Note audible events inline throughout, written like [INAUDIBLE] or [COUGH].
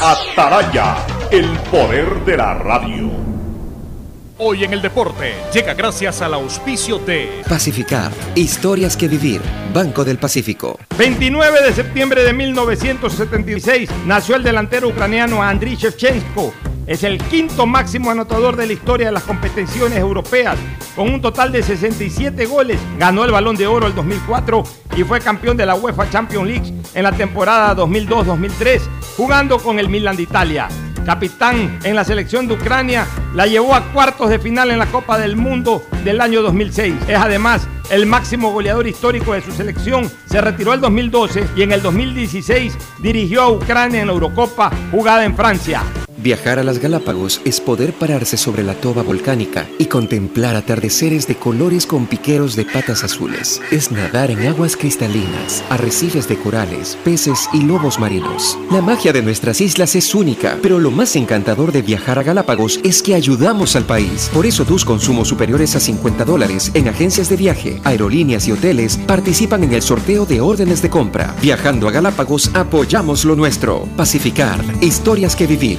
Ataraya, el poder de la radio. Hoy en el deporte llega gracias al auspicio de Pacificar, historias que vivir, Banco del Pacífico. 29 de septiembre de 1976 nació el delantero ucraniano Andriy Shevchenko. Es el quinto máximo anotador de la historia de las competiciones europeas. Con un total de 67 goles, ganó el Balón de Oro el 2004 y fue campeón de la UEFA Champions League en la temporada 2002-2003, jugando con el Milan de Italia capitán en la selección de Ucrania, la llevó a cuartos de final en la Copa del Mundo del año 2006. Es además el máximo goleador histórico de su selección. Se retiró el 2012 y en el 2016 dirigió a Ucrania en la Eurocopa jugada en Francia. Viajar a las Galápagos es poder pararse sobre la toba volcánica y contemplar atardeceres de colores con piqueros de patas azules. Es nadar en aguas cristalinas, arrecifes de corales, peces y lobos marinos. La magia de nuestras islas es única, pero lo más encantador de viajar a Galápagos es que ayudamos al país. Por eso tus consumos superiores a 50 dólares en agencias de viaje, aerolíneas y hoteles participan en el sorteo de órdenes de compra. Viajando a Galápagos apoyamos lo nuestro. Pacificar, historias que vivir.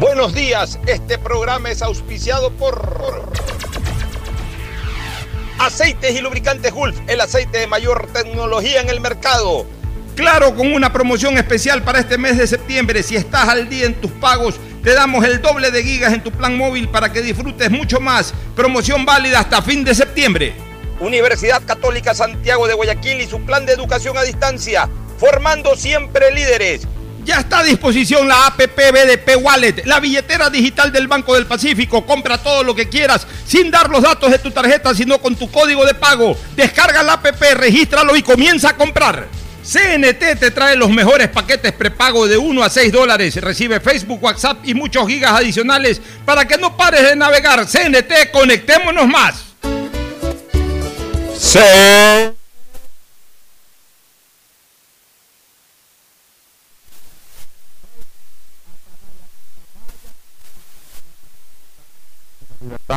Buenos días, este programa es auspiciado por Aceites y Lubricantes Gulf, el aceite de mayor tecnología en el mercado. Claro, con una promoción especial para este mes de septiembre, si estás al día en tus pagos, te damos el doble de gigas en tu plan móvil para que disfrutes mucho más. Promoción válida hasta fin de septiembre. Universidad Católica Santiago de Guayaquil y su plan de educación a distancia, formando siempre líderes. Ya está a disposición la APP BDP Wallet, la billetera digital del Banco del Pacífico. Compra todo lo que quieras sin dar los datos de tu tarjeta, sino con tu código de pago. Descarga la APP, regístralo y comienza a comprar. CNT te trae los mejores paquetes prepago de 1 a 6 dólares. Recibe Facebook, WhatsApp y muchos gigas adicionales para que no pares de navegar. CNT, conectémonos más.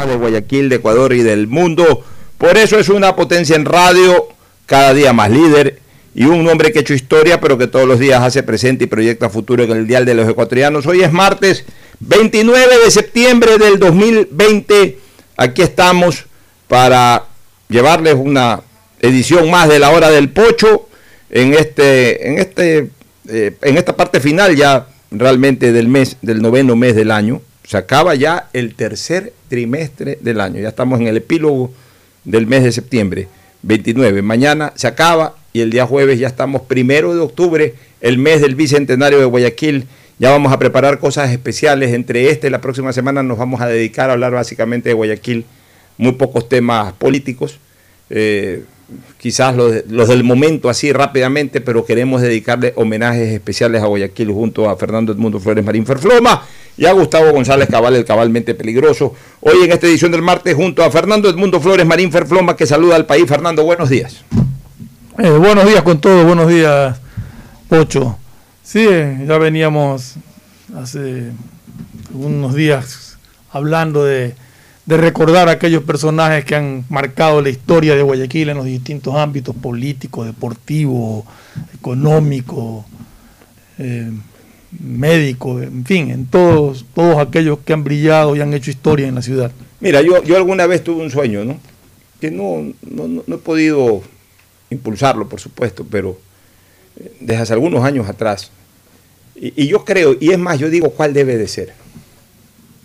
De Guayaquil, de Ecuador y del mundo. Por eso es una potencia en radio, cada día más líder y un hombre que ha hecho historia, pero que todos los días hace presente y proyecta futuro en el Dial de los Ecuatorianos. Hoy es martes 29 de septiembre del 2020. Aquí estamos para llevarles una edición más de la hora del pocho en este, en este, eh, en esta parte final ya realmente del mes, del noveno mes del año. Se acaba ya el tercer trimestre del año. Ya estamos en el epílogo del mes de septiembre, 29. Mañana se acaba y el día jueves ya estamos primero de octubre, el mes del bicentenario de Guayaquil. Ya vamos a preparar cosas especiales. Entre este y la próxima semana nos vamos a dedicar a hablar básicamente de Guayaquil. Muy pocos temas políticos. Eh, quizás los, del momento así rápidamente, pero queremos dedicarle homenajes especiales a Guayaquil junto a Fernando Edmundo Flores Marín Ferfloma y a Gustavo González Cabal, el cabalmente peligroso. Hoy en esta edición del martes junto a Fernando Edmundo Flores Marín Ferfloma que saluda al país. Fernando, buenos días. Eh, buenos días con todos, buenos días, Pocho. Sí, eh, ya veníamos hace unos días hablando de, de recordar a aquellos personajes que han marcado la historia de Guayaquil en los distintos ámbitos político, deportivo, económico, eh, médico, en fin, en todos, todos aquellos que han brillado y han hecho historia en la ciudad. Mira, yo, yo alguna vez tuve un sueño, ¿no? Que no, no, no he podido impulsarlo, por supuesto, pero desde hace algunos años atrás Y, y yo creo, y es más, yo digo cuál debe de ser.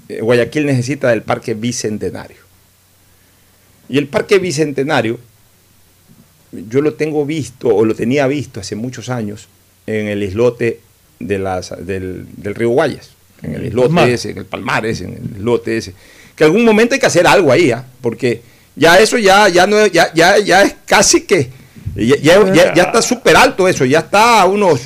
Eh, Guayaquil necesita del Parque Bicentenario. Y el Parque Bicentenario, yo lo tengo visto, o lo tenía visto hace muchos años, en el islote de las, del, del río Guayas. En el islote Palmar. ese, en el Palmar ese, en el islote ese. Que algún momento hay que hacer algo ahí, ¿ah? porque ya eso ya, ya, no, ya, ya, ya es casi que... Ya, ya- ya- ya está súper alto eso, ya está a unos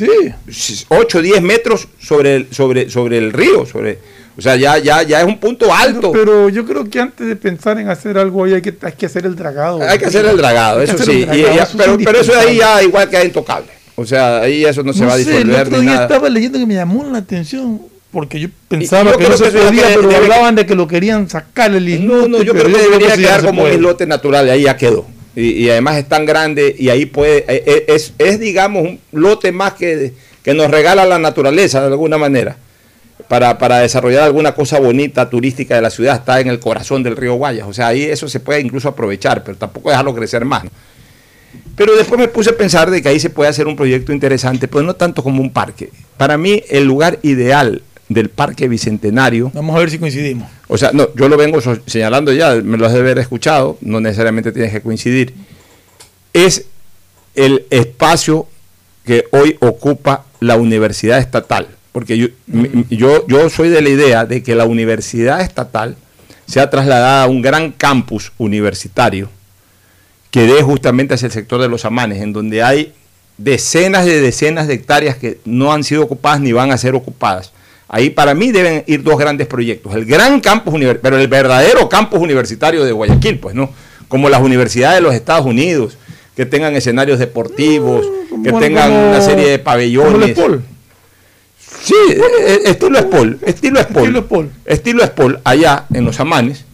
8 o 10 metros sobre el, sobre, sobre el río. Sobre, o sea, ya, ya, ya es un punto alto. Pero yo creo que antes de pensar en hacer algo ahí hay que, hay que hacer el dragado. Hay que hacer el dragado, que eso sí. dragado, eso es pero, pero eso ahí ya igual queda intocable. O sea, ahí eso no se va a sé, el disolver otro día nada. estaba leyendo que me llamó la atención porque yo pensaba yo que no se que podía, pero debe- hablaban de que lo querían sacar el islote. No, no, yo creo que debería quedar como un islote natural, y ahí ya quedó. Y, y además es tan grande y ahí puede, eh, eh, es, es, digamos un lote más que, que nos regala la naturaleza de alguna manera. Para, para desarrollar alguna cosa bonita turística de la ciudad, está en el corazón del río Guayas. O sea, ahí eso se puede incluso aprovechar, pero tampoco dejarlo crecer más. Pero después me puse a pensar de que ahí se puede hacer un proyecto interesante, pero no tanto como un parque. Para mí, el lugar ideal del Parque Bicentenario Vamos a ver si coincidimos. o sea, no, yo lo vengo señalando ya, me lo has de haber escuchado, no necesariamente tienes que coincidir. Es el espacio que hoy ocupa la universidad estatal. Porque yo, yo, yo soy de la idea de que la universidad estatal sea trasladada a un gran campus universitario que dé justamente hacia el sector de los amanes, en donde hay decenas de decenas de hectáreas que no han sido ocupadas ni van a ser ocupadas. Ahí para mí deben ir dos grandes proyectos. El gran campus universitario, pero el verdadero campus universitario de Guayaquil, pues no, como las universidades de los Estados Unidos, que tengan escenarios deportivos, que tengan una serie de pabellones. Sí, eh, eh, estilo Spol, estilo Spol. Estilo Spol. Estilo Spol, allá en los Amanes.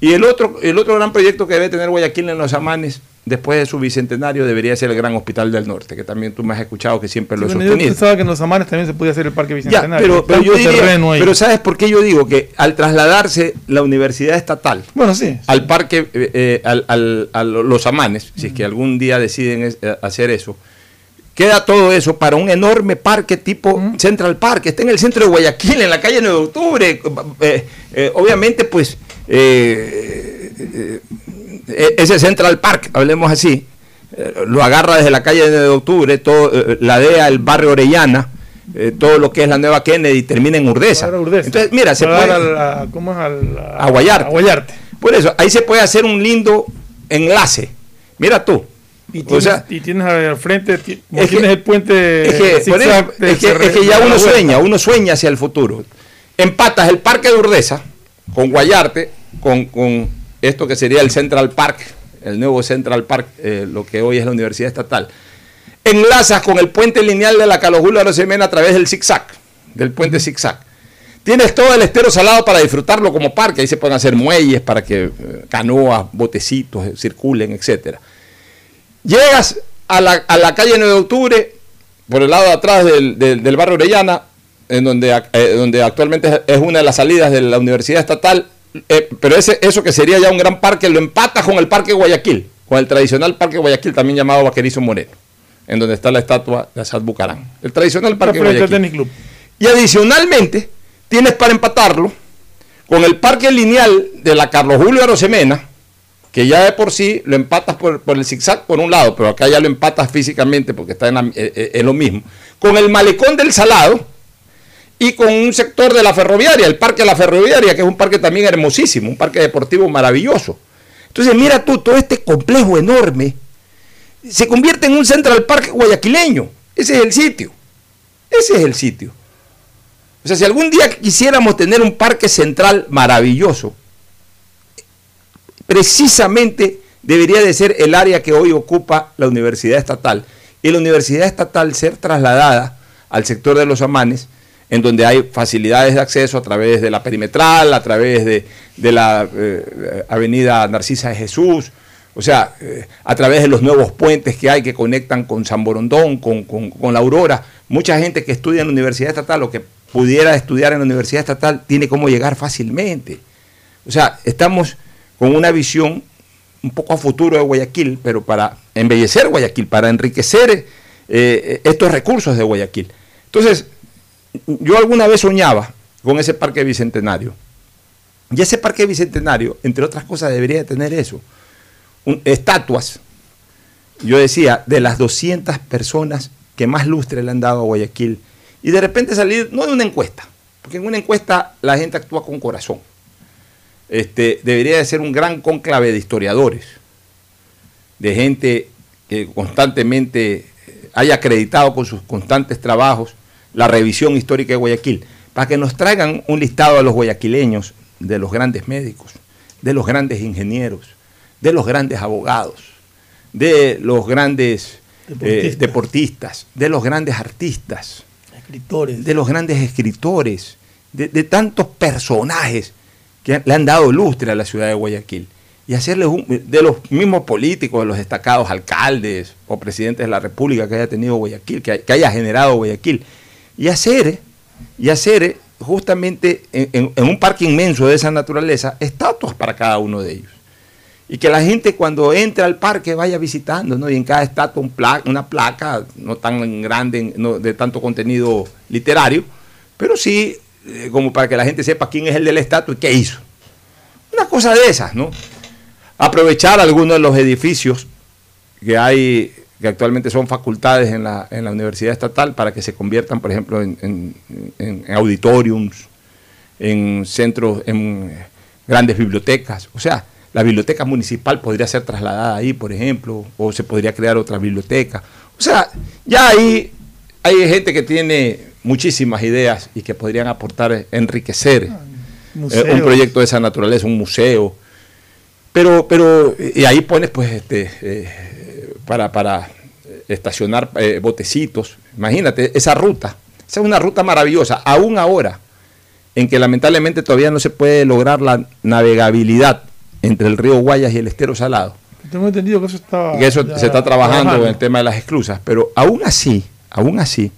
Y el otro, el otro gran proyecto que debe tener Guayaquil en los Amanes, después de su bicentenario, debería ser el Gran Hospital del Norte, que también tú me has escuchado que siempre lo he Bueno, yo sostenido. pensaba que en los Amanes también se podía hacer el parque Ya, bicentenario. pero, Hay pero yo diría, ahí. pero ¿sabes por qué yo digo que al trasladarse la universidad estatal bueno, sí. al parque, eh, eh, al, al- a los amanes, si es que algún día deciden hacer eso, queda todo eso para un enorme parque tipo Central Park, está en el centro de Guayaquil, en la calle 9 de octubre. Eh, eh, obviamente, pues, eh, ese Central Park, hablemos así, lo agarra desde la calle 9 de octubre, todo, la DEA, el barrio Orellana. eh, todo lo que es la nueva Kennedy termina en Urdesa. Entonces, mira, se puede, a- ¿Cómo es? Al- A Guayarte. A Guayarte. por eso, ahí se puede hacer un lindo enlace. Mira tú. Y o tienes, sea, y tienes al frente, que- tienes el puente es que, eso, de es que- Cerre- es que ya de uno sueña, uno sueña hacia el futuro. Empatas el Parque de Urdesa con Guayarte, con, con esto que sería el Central Park, el nuevo Central Park, eh, lo que hoy es la Universidad Estatal. Enlazas con el puente lineal de la Carlos Julio Arosemena a través del zigzag, del puente zigzag. Tienes todo el estero salado para disfrutarlo como parque. Ahí se pueden hacer muelles para que eh, canoas, botecitos eh, circulen, etcétera. Llegas a la, a la calle 9 de octubre, por el lado de atrás del, del- del barrio Orellana, en donde, eh, donde actualmente es- una de las salidas de la Universidad Estatal, eh, pero ese, eso que sería ya un gran parque, lo empatas con el Parque Guayaquil, con el tradicional Parque Guayaquil, también llamado Vaquerizo Moreno, en donde está la estatua de Asad Bucarán. El tradicional Parque Guayaquil. tenis club. Y adicionalmente, tienes para empatarlo con el parque lineal de la Carlos Julio Arosemena, que ya de por sí lo empatas por, por el zigzag por un lado, pero acá ya lo empatas físicamente porque está en, eh, eh, lo mismo, con el malecón del Salado y con un sector de la ferroviaria, el parque de la ferroviaria, que es un parque también hermosísimo, un parque deportivo maravilloso. Entonces, mira tú, todo este complejo enorme se convierte en un Central Park guayaquileño. Ese es el sitio. Ese es el sitio. O sea, si algún día quisiéramos tener un parque central maravilloso, precisamente debería de ser el área que hoy ocupa la Universidad Estatal. Y la Universidad Estatal ser trasladada al sector de los amanes, en donde hay facilidades de acceso a través de la perimetral, a través de, de la eh, avenida Narcisa de Jesús, o sea, eh, a través de los nuevos puentes que hay que conectan con San Borondón, con, con- con la Aurora. Mucha gente que estudia en la Universidad Estatal o que pudiera estudiar en la Universidad Estatal tiene cómo llegar fácilmente. O sea, estamos con una visión un poco a futuro de Guayaquil, pero para embellecer Guayaquil, para enriquecer eh, estos recursos de Guayaquil. Entonces, yo alguna vez soñaba con ese parque bicentenario. Y ese parque bicentenario, entre otras cosas, debería tener eso. estatuas, yo decía, de las 200 personas que más lustre le han dado a Guayaquil. Y de repente salir, no de una encuesta, porque en una encuesta la gente actúa con corazón. Este, debería de ser un gran conclave de historiadores, de gente que constantemente haya acreditado con sus constantes trabajos la revisión histórica de Guayaquil, para que nos traigan un listado a los guayaquileños de los grandes médicos, de los grandes ingenieros, de los grandes abogados, de los grandes eh, deportistas, de los grandes artistas, escritores. de los grandes escritores, de, de, tantos personajes que le han dado lustre a la ciudad de Guayaquil y hacerles de los mismos políticos, de los destacados alcaldes o presidentes de la República que haya tenido Guayaquil, que, haya generado Guayaquil, y hacer, y hacer justamente en, un parque inmenso de esa naturaleza estatuas para cada uno de ellos. Y que la gente cuando entre al parque vaya visitando, ¿no? Y en cada estatua un una placa, no tan grande, no, de tanto contenido literario, pero sí eh, como para que la gente sepa quién es el de la estatua y qué hizo. Una cosa de esas, ¿no? aprovechar algunos de los edificios que hay, que actualmente son facultades en la, en la Universidad Estatal, para que se conviertan, por ejemplo, en, auditoriums, en centros, en grandes bibliotecas. O sea, la biblioteca municipal podría ser trasladada ahí, por ejemplo, o se podría crear otra biblioteca. O sea, ya ahí hay gente que tiene muchísimas ideas y que podrían aportar, enriquecer ah, eh, un proyecto de esa naturaleza, un museo, pero, pero, y ahí pones, pues, este, eh, para, para estacionar eh, botecitos. Imagínate, esa ruta. Esa es una ruta maravillosa, aún ahora, en que lamentablemente todavía no se puede lograr la navegabilidad entre el río Guayas y el estero Salado. Tengo entendido que eso está. Que eso se está trabajando en el tema de las esclusas, pero aún así, aún así,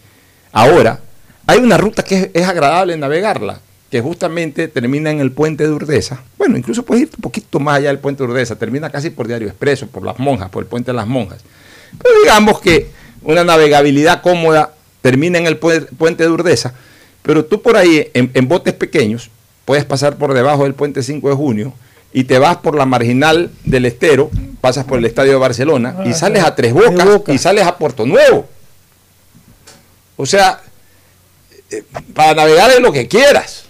ahora hay una ruta que es agradable navegarla que justamente termina en el puente de Urdesa. Bueno, incluso puedes ir un poquito más allá del puente de Urdesa, termina casi por Diario Expreso, por las monjas, por el puente de las monjas. Pero digamos que una navegabilidad cómoda termina en el puente de Urdesa, pero tú por ahí, en, botes pequeños, puedes pasar por debajo del puente 5 de junio y te vas por la marginal del estero, pasas por el estadio de Barcelona y ah, sales a Tres Bocas y sales a Puerto Nuevo. O sea, eh, para navegar es lo que quieras.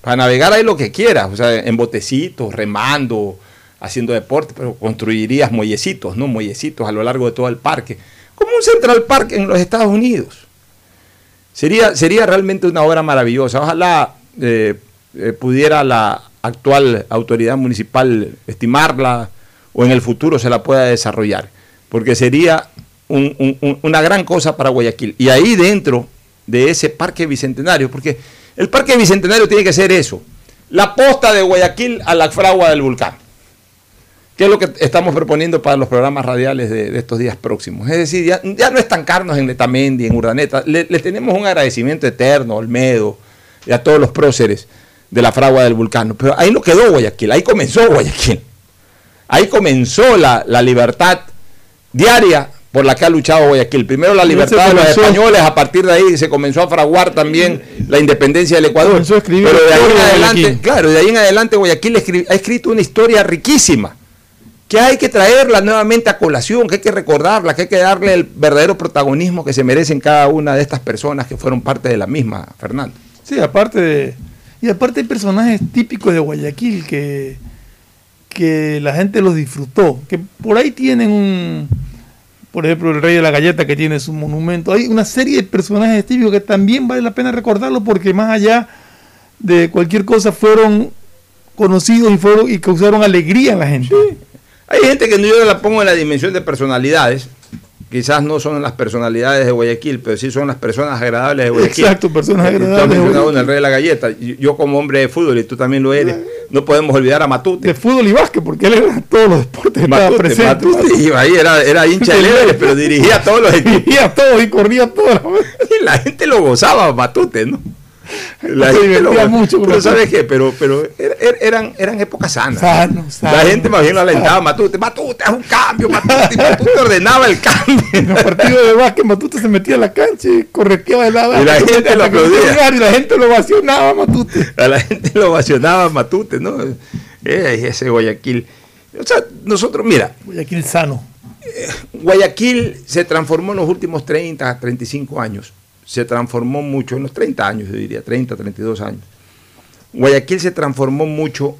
Para navegar hay lo que quieras, o sea, en botecitos, remando, haciendo deporte, pero construirías muellecitos, ¿no? Muellecitos a lo largo de todo el parque, como un Central Park en los Estados Unidos. Sería, sería realmente una obra maravillosa. Ojalá eh, eh, pudiera la actual autoridad municipal estimarla o en el futuro se la pueda desarrollar, porque sería una gran cosa para Guayaquil. Y ahí dentro de ese parque bicentenario, porque el Parque Bicentenario tiene que ser eso. La posta de Guayaquil a la fragua del volcán. ¿Qué es lo que estamos proponiendo para los programas radiales de, estos días próximos? Es decir, ya, no estancarnos en Letamendi, en Urdaneta. Le, tenemos un agradecimiento eterno a Olmedo y a todos los próceres de la fragua del vulcano. Pero ahí no quedó Guayaquil, ahí comenzó Guayaquil. Ahí comenzó la, la libertad diaria por la que ha luchado Guayaquil. Primero la libertad de los españoles, a partir de ahí se comenzó a fraguar también la independencia del Ecuador. Pero de ahí en adelante, claro, de ahí en adelante Guayaquil ha escrito una historia riquísima, que hay que traerla nuevamente a colación, que hay que recordarla, que hay que darle el verdadero protagonismo que se merecen cada una de estas personas que fueron parte de la misma, Fernando. Sí, aparte de... Y aparte hay personajes típicos de Guayaquil que, que la gente los disfrutó, que por ahí tienen un por ejemplo, el rey de la galleta que tiene su monumento. Hay una serie de personajes típicos que también vale la pena recordarlo porque más allá de cualquier cosa fueron conocidos y fueron y causaron alegría en la gente. Hay gente que yo la pongo en la dimensión de personalidades, quizás no son las personalidades de Guayaquil, pero sí son las personas agradables de Guayaquil. Exacto, personas agradables. El rey de la galleta. Yo como hombre de fútbol, y tú también lo eres, no podemos olvidar a Matute. De fútbol y básquet, porque él era todos los deportes. Matute, presente. Matute iba ahí, era, era hincha de Everest, pero dirigía todos los equipos. [LAUGHS] Dirigía todos y corría todos. Y la gente lo gozaba, Matute, ¿no? La Se gente divertía lo- mucho Pero. ¿sabes qué? Pero, pero er- er- eran, eran épocas sanas. Sano, La gente más bien lo alentaba, Matute, Matute, haz un cambio, Matute, Matute ordenaba el cambio. En los partidos de básquet, Matute se metía a la cancha y correteaba de lado. Y la gente lo aplaudía. Y la gente lo vacionaba, Matute. A la gente lo ovacionaba Matute, ¿no? Eh, ese Guayaquil. O sea, nosotros, mira, Guayaquil sano. Guayaquil se transformó en los últimos 30, 35 años. Se transformó mucho, en los 30 años, yo diría, 30, 32 años. Guayaquil se transformó mucho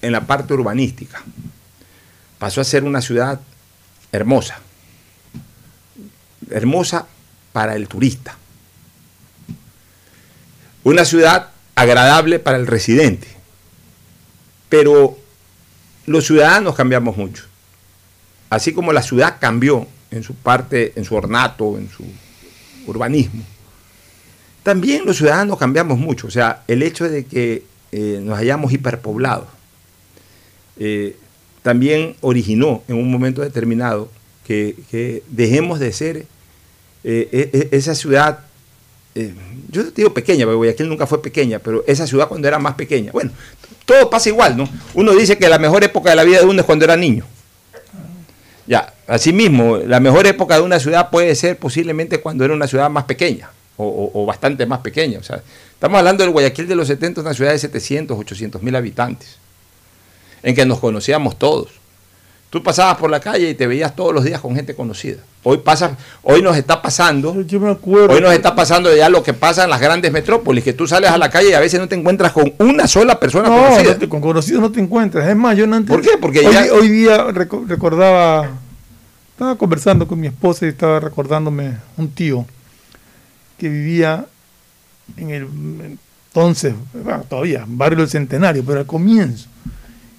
en la parte urbanística. Pasó a ser una ciudad hermosa. Hermosa para el turista. Una ciudad agradable para el residente. Pero los ciudadanos cambiamos mucho así como la ciudad cambió en su parte, en su ornato, en su urbanismo, también los ciudadanos cambiamos mucho. O sea, el hecho de que eh, nos hayamos hiperpoblado eh, también originó en un momento determinado que, dejemos de ser eh, e- e- esa ciudad, yo digo pequeña, porque Guayaquil nunca fue pequeña, pero esa ciudad cuando era más pequeña. Bueno, todo pasa igual, ¿no? Uno dice que la mejor época de la vida de uno es cuando era niño. Ya, asimismo, la mejor época de una ciudad puede ser posiblemente cuando era una ciudad más pequeña o, o- o bastante más pequeña. O sea, estamos hablando del Guayaquil de los 70, una ciudad de 700, 800 mil habitantes, en que nos conocíamos todos. Tú pasabas por la calle y te veías todos los días con gente conocida. Hoy pasa, hoy nos está pasando, Yo, yo me acuerdo. hoy nos está pasando ya lo que pasa en las grandes metrópolis, que tú sales a la calle y a veces no te encuentras con una sola persona No, conocida. no te- con conocidos no te encuentras. Es más, yo no antes- ¿Por qué? Porque hoy, ya- hoy día reco- recordaba, estaba conversando con mi esposa y estaba recordándome un tío que vivía en el entonces, bueno, todavía, barrio del Centenario, pero al comienzo.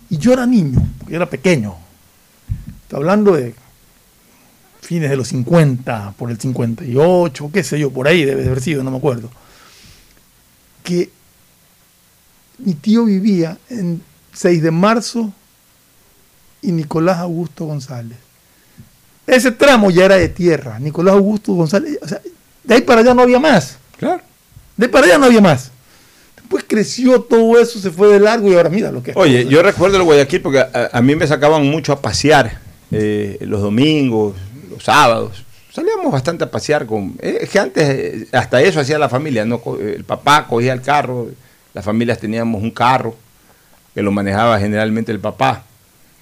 Y yo era niño, porque yo era pequeño. Está hablando de fines de los 50, por el 58, qué sé yo, por ahí debe de haber sido, no me acuerdo. Que mi tío vivía en 6 de marzo y Nicolás Augusto González. Ese tramo ya era de tierra, Nicolás Augusto González, de ahí para allá no había más. Claro. De ahí para allá no había más. Después creció todo eso, se fue de largo y ahora mira lo que es. Oye, yo recuerdo el Guayaquil porque a, a mí me sacaban mucho a pasear eh, los domingos, los sábados. Salíamos bastante a pasear con... eh, Es que antes eh, hasta eso hacía la familia, ¿no? El papá cogía el carro, las familias teníamos un carro que lo manejaba generalmente el papá.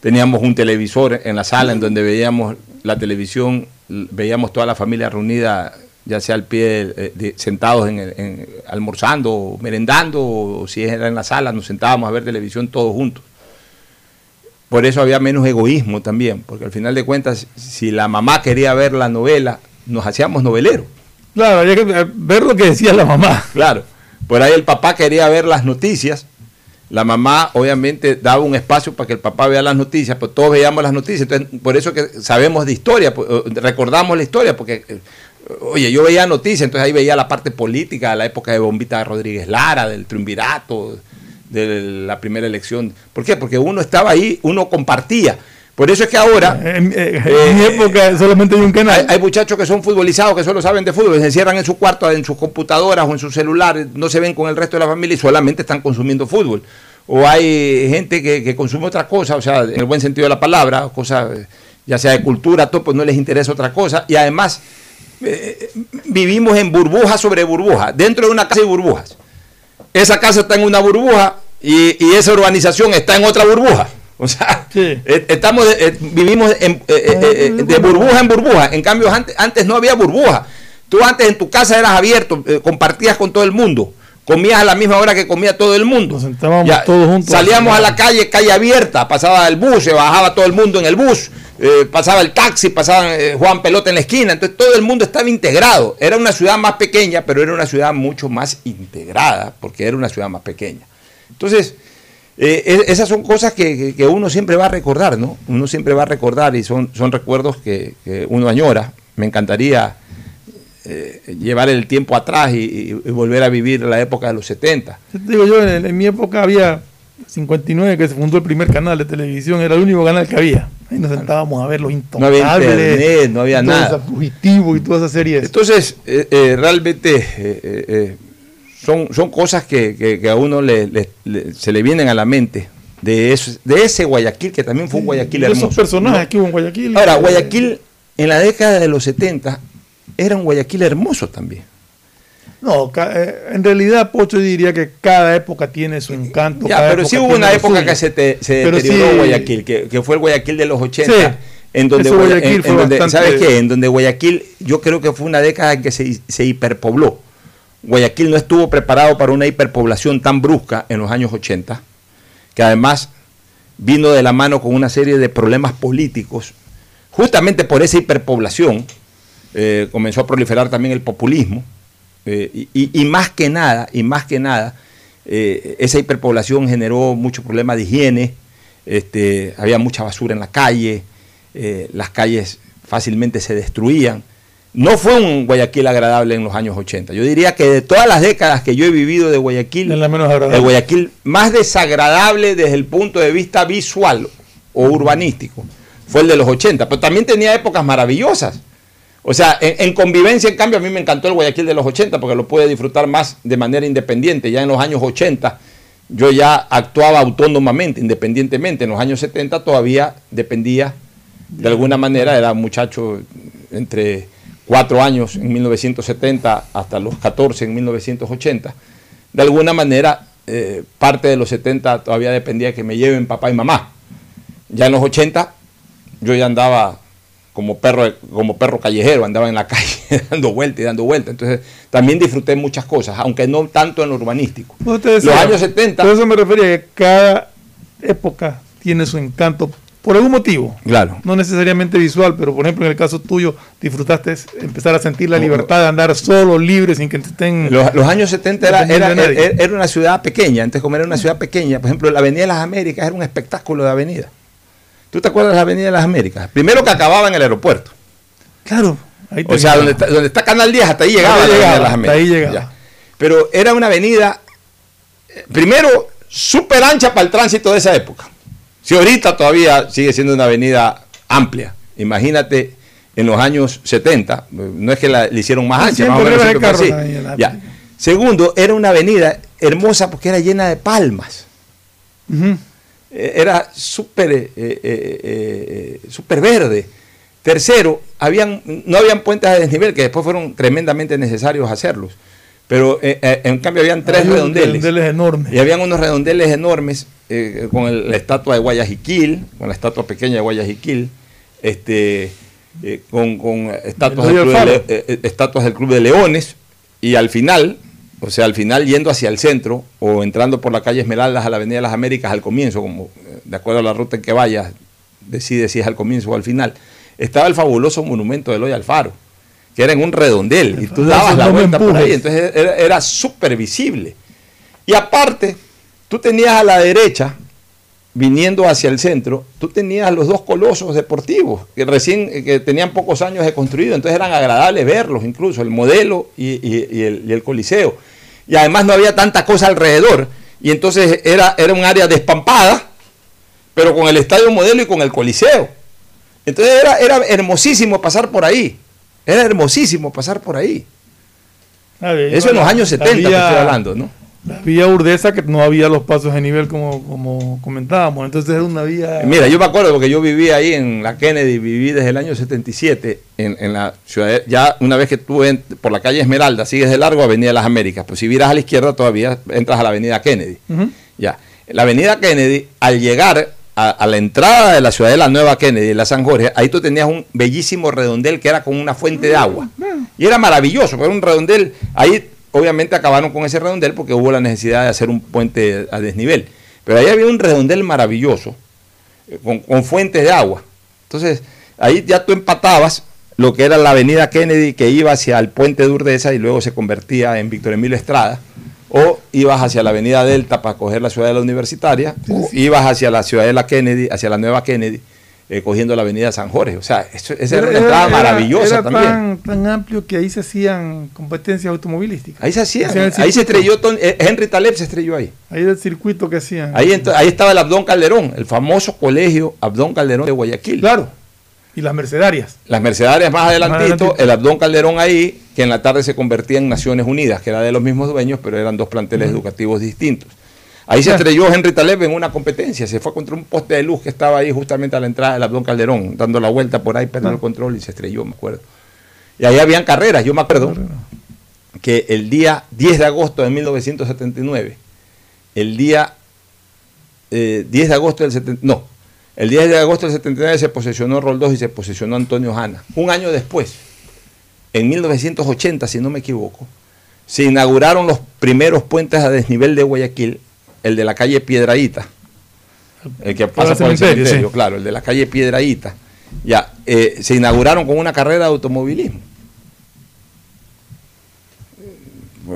Teníamos un televisor en la sala en donde veíamos la televisión, veíamos toda la familia reunida, ya sea al pie, eh, de- sentados en, el- en- almorzando, o merendando, o si era en la sala, nos sentábamos a ver televisión todos juntos. Por eso había menos egoísmo también, porque al final de cuentas, si la mamá quería ver la novela, nos hacíamos noveleros. Claro, había que eh, ver lo que decía la mamá. Claro. Por ahí el papá quería ver las noticias. La mamá obviamente daba un espacio para que el papá vea las noticias, pues todos veíamos las noticias. Entonces, por eso que sabemos de historia, eh, recordamos la historia, porque, oye, yo veía noticias, entonces ahí veía la parte política de la época de Bombita Rodríguez Lara, del triunvirato, de la primera elección. ¿Por qué? Porque uno estaba ahí, uno compartía. Por eso es que ahora... En, eh, Eh, mi época solamente hay un canal. Hay, hay muchachos que son futbolizados, que solo saben de fútbol, se encierran en su cuarto, en sus computadoras o en sus celulares, no se ven con el resto de la familia y solamente están consumiendo fútbol. O hay gente que, que consume otra cosa, o sea, en el buen sentido de la palabra, cosas ya sea de cultura, todo, pues no les interesa otra cosa. Y además eh, vivimos en burbujas sobre burbujas, dentro de una casa hay burbujas. Esa casa está en una burbuja y, y esa urbanización está en otra burbuja. [LAUGHS] O sea, Sí. eh, estamos de- eh, vivimos en, eh, eh, eh, de burbuja en burbuja. En cambio, antes, antes no había burbuja. Tú antes en tu casa eras abierto, eh, compartías con todo el mundo. Comías a la misma hora que comía todo el mundo. Nos sentábamos todos juntos. Salíamos a la calle, calle abierta, pasaba el bus, se bajaba todo el mundo en el bus, eh, pasaba el taxi, pasaba eh, Juan Pelota en la esquina. Entonces todo el mundo estaba integrado. Era una ciudad más pequeña, pero era una ciudad mucho más integrada, porque era una ciudad más pequeña. Entonces, eh, esas son cosas que, que- uno siempre va a recordar, ¿no? Uno siempre va a recordar y son, son recuerdos que, uno añora. Me encantaría llevar el tiempo atrás y, volver a vivir la época de los 70. Yo te digo yo, en mi época había 59 que se fundó el primer canal de televisión, era el único canal que había. Ahí nos sentábamos a ver los No había intocables. internet, no había nada. esos fugitivos y todas esas series. Entonces, eh, eh, realmente eh, eh, son, son cosas que, que- que a uno le- le- le- se le vienen a la mente de, eso- de ese Guayaquil, que también fue un Guayaquil De hermoso. esos personajes que hubo en Guayaquil. Ahora, Guayaquil en la década de los 70 era un Guayaquil hermoso también. No, eh, en realidad, Pocho diría que cada época tiene su encanto. Ya, pero sí hubo una época que se, te- se Pero deterioró sí- Guayaquil, que, que fue el Guayaquil de los 80. Sí, en donde, Guayaquil en- en fue donde- bastante- ¿sabes qué? En donde Guayaquil, yo creo que fue una década en que se, se hiperpobló. Guayaquil no estuvo preparado para una hiperpoblación tan brusca en los años 80, que además vino de la mano con una serie de problemas políticos. Justamente por esa hiperpoblación eh, comenzó a proliferar también el populismo. Eh, y, y- más que nada, y más que nada, eh, esa hiperpoblación generó muchos problemas de higiene, este, había mucha basura en la calle, eh, las calles fácilmente se destruían. No fue un Guayaquil agradable en los años 80. Yo diría que de todas las décadas que yo he vivido de Guayaquil, la menos agradable. el Guayaquil más desagradable desde el punto de vista visual o urbanístico fue el de los 80, pero también tenía épocas maravillosas. O sea, en, en convivencia, en cambio, a mí me encantó el Guayaquil de los 80 porque lo pude disfrutar más de manera independiente. Ya en los años 80 yo ya actuaba autónomamente, independientemente. En los años 70 todavía dependía, de alguna manera, era un muchacho entre 4 años en 1970 hasta los 14 en 1980. De alguna manera, eh, parte de los 70 todavía dependía de que me lleven papá y mamá. Ya en los 80 yo ya andaba como perro, como perro callejero, andaba en la [LAUGHS] calle dando vueltas y dando vueltas. Entonces también disfruté muchas cosas, aunque no tanto en lo urbanístico. Usted decía, los años 70, Por eso me refería que cada época tiene su encanto por algún motivo. claro. No necesariamente visual, pero por ejemplo en el caso tuyo disfrutaste empezar a sentir la libertad de andar solo, libre, sin que te estén... Los, los años 70 era, era, era- era una ciudad pequeña, antes como era una ciudad pequeña, por ejemplo, la Avenida de las Américas era un espectáculo de avenida. ¿Tú te acuerdas de la Avenida de las Américas? Primero que acababa en el aeropuerto. Claro. Ahí O sea, donde está, donde está Canal 10, hasta ahí llegaba. Ahí la Avenida llegaba, de las hasta ahí Américas. llegaba. Ya. Pero era una avenida, eh, primero, súper ancha para el tránsito de esa época. Si ahorita todavía sigue siendo una avenida amplia, imagínate en los años 70, eh, no es que la, le hicieron más ancha, más o menos siempre así. Ya. Segundo, era una avenida hermosa porque era llena de palmas. Eh, era súper eh, eh, eh, eh, súper verde. Tercero, habían, no habían puentes de desnivel, que después fueron tremendamente necesarios hacerlos. Pero eh, eh, en cambio habían tres un redondeles. redondeles enormes. Y habían unos redondeles enormes eh, con el- la estatua de Guayajiquil, con la estatua pequeña de Guayajiquil, este, eh, con, con del de, eh, eh, estatuas del Club de Leones. Y al final, o sea, al final yendo hacia el centro o entrando por la calle Esmeraldas a la Avenida de las Américas al comienzo, como eh, de acuerdo a la ruta en que vayas, decide si es al comienzo o al final, estaba el fabuloso monumento de Eloy Alfaro, que era en un redondel, y tú dabas la vuelta por ahí, entonces era, era súper visible. Y aparte, tú tenías a la derecha, viniendo hacia el centro, tú tenías los dos colosos deportivos, que recién eh, que tenían pocos años de construido, entonces eran agradables verlos incluso, el modelo y, y- y el, y el coliseo. Y además no había tanta cosa alrededor, y entonces era, era un área despampada, pero con el estadio modelo y con el coliseo. Entonces era, era hermosísimo pasar por ahí, era hermosísimo pasar por ahí. Ah, Eso en los años la 70 te vía- estoy hablando, ¿no? La vía urdesa que no había los pasos de nivel como, como comentábamos. Entonces era una vía... Mira, yo me acuerdo porque yo viví ahí en la Kennedy, viví desde el año 77 en, en la ciudad. de- ya una vez que tú por la calle Esmeralda, sigues de largo Avenida de las Américas, pues si viras a la izquierda todavía entras a la Avenida Kennedy. Ya. La Avenida Kennedy, al llegar a, a la entrada de la ciudad de la Nueva Kennedy, la San Jorge, ahí tú tenías un bellísimo redondel que era con una fuente de agua. Y era maravilloso, pero era un redondel. Ahí obviamente acabaron con ese redondel porque hubo la necesidad de hacer un puente a desnivel. Pero ahí había un redondel maravilloso eh, con, con fuentes de agua. Entonces, ahí ya tú empatabas lo que era la avenida Kennedy que iba hacia el puente de Urdesa y luego se convertía en Víctor Emilio Estrada, o ibas hacia la avenida Delta para coger la ciudad de la Universitaria, o ibas hacia la ciudad de la Kennedy, hacia la nueva Kennedy, eh, cogiendo la avenida San Jorge. O sea, eso- esa era una entrada maravillosa era también. Tan, tan amplio que ahí se hacían competencias automovilísticas. Ahí se hacía, Hacían ahí se estrelló, Ton- eh, Henry Taleb se estrelló ahí. Ahí era el circuito que hacían. Ahí, ahí estaba el Abdón Calderón, el famoso colegio Abdón Calderón de Guayaquil. Claro. Y las mercedarias. Las Mercedarias más adelantito, adelantito. el Abdón Calderón ahí, que en la tarde se convertía en Naciones Unidas, que era de los mismos dueños, pero eran dos planteles educativos distintos. Ahí se estrelló Henry Taleb en una competencia, se fue contra un poste de luz que estaba ahí justamente a la entrada del Abdón Calderón, dando la vuelta por ahí, perdió el control y se estrelló, me acuerdo. Y ahí habían carreras, yo me acuerdo que el día 10 de agosto de 1979, el día eh, 10 de agosto del 79, no, el 10 de agosto del 79 se posesionó Roldós y se posesionó Antonio Hanna. Un año después, en 1980, si no me equivoco, se inauguraron los primeros puentes a desnivel de Guayaquil el de la calle Piedraíta, el que pasa por el cementerio, claro, el de la calle Piedraíta, ya, eh, se inauguraron con una carrera de automovilismo.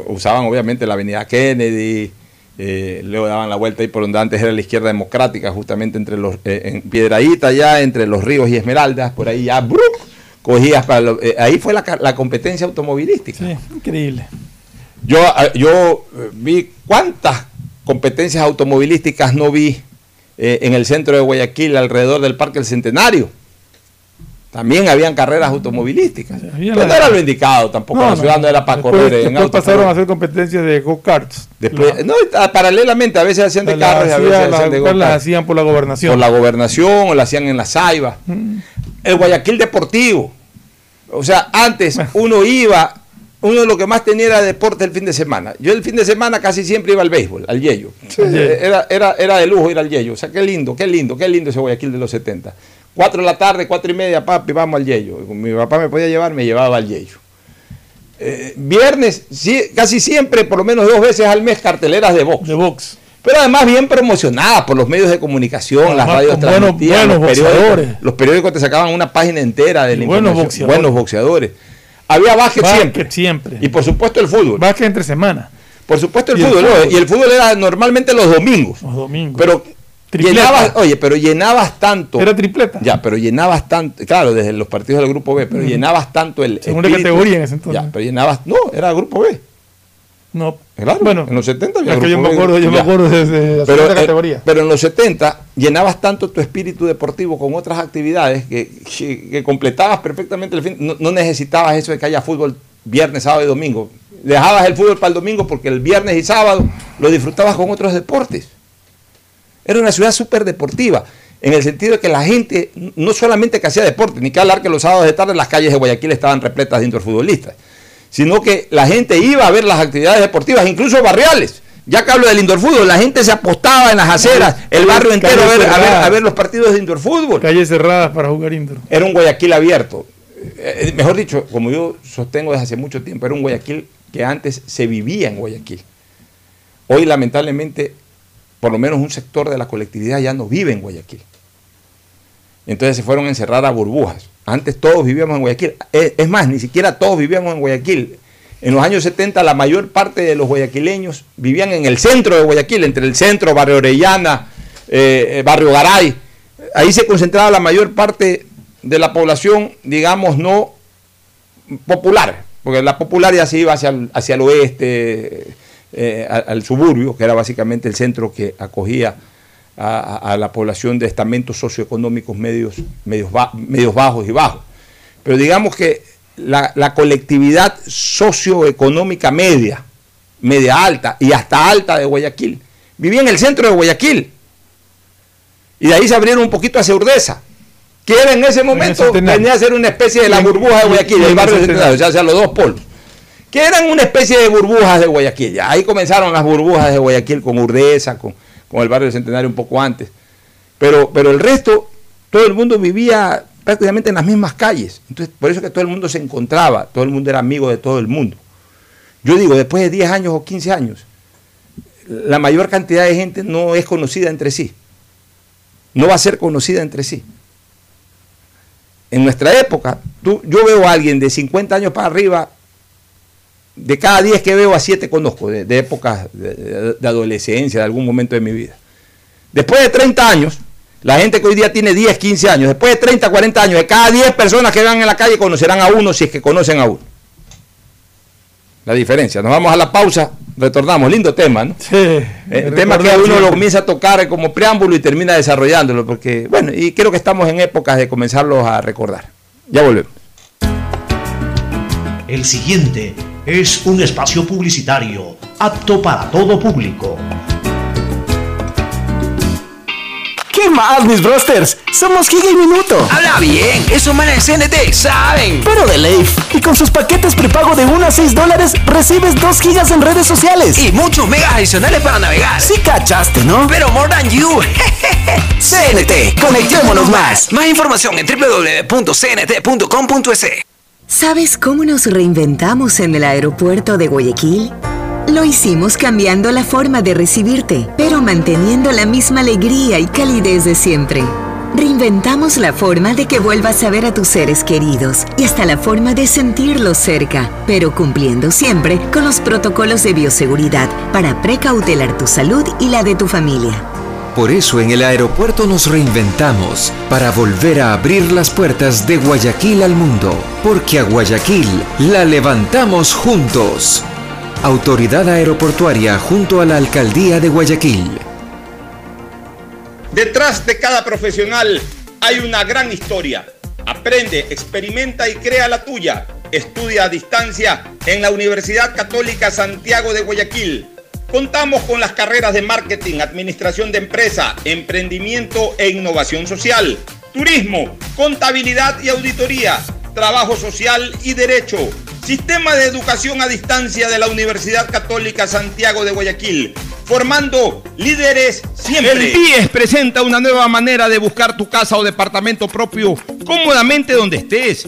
Usaban obviamente la avenida Kennedy, eh, luego daban la vuelta ahí por donde antes era la izquierda democrática, justamente entre los, eh, en Piedraíta ya, entre los ríos y Esmeraldas, por ahí ya, ¡bruc! cogías para ahí fue la, la competencia automovilística. Sí, increíble. Yo, yo vi cuántas competencias automovilísticas no vi eh, en el centro de Guayaquil, alrededor del Parque del Centenario. También habían carreras automovilísticas. Pero no era lo indicado tampoco. No, la ciudad no, era para después, correr en autos. pasaron a hacer competencias de go-karts. Después, no, a- paralelamente, a veces hacían de Las carros y a veces hacían- de las- las hacían por la gobernación. Por la gobernación o la hacían en la Saiba. El Guayaquil Deportivo. O sea, antes [LAUGHS] uno iba, uno lo que más tenía era deporte el fin de semana. Yo el fin de semana casi siempre iba al béisbol, al Yello. Eh, Era, era, era de lujo ir al Yello. O sea, qué lindo, qué lindo, qué lindo ese Guayaquil de los 70. Cuatro de la tarde, cuatro y media, papi, vamos al Yello. Mi papá me podía llevar, me llevaba al Yello. Eh, viernes, sí, casi siempre, por lo menos dos veces al mes, carteleras de box. De box. Pero además bien promocionadas por los medios de comunicación, las radios con buenos- transmitían, buenos los, periódicos, boxeadores. los periódicos te sacaban una página entera de la buenos información. boxeadores. Buenos boxeadores. Había básquet, Básquet siempre. siempre. Y por supuesto el fútbol. Básquet entre semana. Por supuesto el Y el fútbol. Y el fútbol era normalmente los domingos. Los domingos. Pero Tripleta. llenabas, oye, pero llenabas tanto. Era tripleta. Ya, pero llenabas tanto, claro, desde los partidos del grupo B, pero llenabas tanto el. Segunda espíritu- categoría en ese entonces. Ya, pero llenabas. No, era grupo B. No. Claro, Bueno, en los 70 había es que yo me acuerdo, yo me acuerdo desde la pero, categoría. pero en los 70 llenabas tanto tu espíritu deportivo con otras actividades que, completabas perfectamente el fin. No, no necesitabas eso de que haya fútbol viernes, sábado y domingo. Dejabas el fútbol para el domingo porque el viernes y sábado lo disfrutabas con otros deportes. Era una ciudad súper deportiva, en el sentido de que la gente, no solamente que hacía deporte, ni que hablar que los sábados de tarde las calles de Guayaquil estaban repletas de interfutbolistas, sino que la gente iba a ver las actividades deportivas, incluso barriales. Ya que hablo del indoor fútbol, la gente se apostaba en las aceras, el barrio entero a ver, a ver- a ver los partidos de indoor fútbol. Calles cerradas para jugar indoor. Era un Guayaquil abierto. Eh, mejor dicho, como yo sostengo desde hace mucho tiempo, era un Guayaquil que antes se vivía en Guayaquil. Hoy, lamentablemente, por lo menos un sector de la colectividad ya no vive en Guayaquil. Entonces se fueron a encerrar a burbujas. Antes todos vivíamos en Guayaquil. Es, más, ni siquiera todos vivíamos en Guayaquil. En los años 70 la mayor parte de los guayaquileños vivían en el centro de Guayaquil, entre el centro, Barrio Orellana, eh, eh, Barrio Garay. Ahí se concentraba la mayor parte de la población, digamos, no popular, porque la popular ya se iba hacia el, hacia el oeste, eh, al suburbio, que era básicamente el centro que acogía a, la población de estamentos socioeconómicos medios, medios, medios bajos y bajos. Pero digamos que la, la colectividad socioeconómica media, media alta y hasta alta de Guayaquil, vivía en el centro de Guayaquil. Y de ahí se abrieron un poquito hacia Urdesa, que era en ese momento, venía a ser una especie de la burbuja de Guayaquil, barrio del. Centenario, o sea, hacia los dos polos. Que eran una especie de burbujas de Guayaquil. Ya ahí comenzaron las burbujas de Guayaquil con Urdesa, con, con el barrio del Centenario un poco antes. Pero, pero el resto, todo el mundo vivía prácticamente en las mismas calles. Entonces, por eso que todo el mundo se encontraba, todo el mundo era amigo de todo el mundo. Yo digo, después de 10 años o 15 años, la mayor cantidad de gente no es conocida entre sí. No va a ser conocida entre sí. En nuestra época, tú, yo veo a alguien de 50 años para arriba, de cada 10 que veo, a 7 conozco, de, de épocas de, de- de adolescencia, de algún momento de mi vida. Después de 30 años, la gente que hoy día tiene 10, 15 años, después de 30, 40 años, de cada 10 personas que vean en la calle conocerán a uno si es que conocen a uno. La diferencia. Nos vamos a la pausa, retornamos. Lindo tema, ¿no? Sí. Eh, tema que uno lo comienza a tocar como preámbulo y termina desarrollándolo, porque, bueno, y creo que estamos en épocas de comenzarlos a recordar. Ya volvemos. El siguiente es un espacio publicitario apto para todo público. ¿Qué más, mis brosters? Somos Giga y Minuto. Habla bien, esos manes de CNT saben. Pero de Leif. Y con sus paquetes prepago de 1 a 6 dólares, recibes 2 gigas en redes sociales. Y muchos megas adicionales para navegar. Sí cachaste, ¿no? Pero more than you. [LAUGHS] CNT, conectémonos más. Más información en www.cnt.com.es. ¿Sabes cómo nos reinventamos en el aeropuerto de Guayaquil? Lo hicimos cambiando la forma de recibirte, pero manteniendo la misma alegría y calidez de siempre. Reinventamos la forma de que vuelvas a ver a tus seres queridos y hasta la forma de sentirlos cerca, pero cumpliendo siempre con los protocolos de bioseguridad para precautelar tu salud y la de tu familia. Por eso en el aeropuerto nos reinventamos para volver a abrir las puertas de Guayaquil al mundo, porque a Guayaquil la levantamos juntos. Autoridad Aeroportuaria junto a la Alcaldía de Guayaquil. Detrás de cada profesional hay una gran historia. Aprende, experimenta y crea la tuya. Estudia a distancia en la Universidad Católica Santiago de Guayaquil. Contamos con las carreras de marketing, administración de empresa, emprendimiento e innovación social, turismo, contabilidad y auditoría, trabajo social y derecho. Sistema de Educación a Distancia de la Universidad Católica Santiago de Guayaquil, formando líderes siempre. El BIES presenta una nueva manera de buscar tu casa o departamento propio cómodamente donde estés.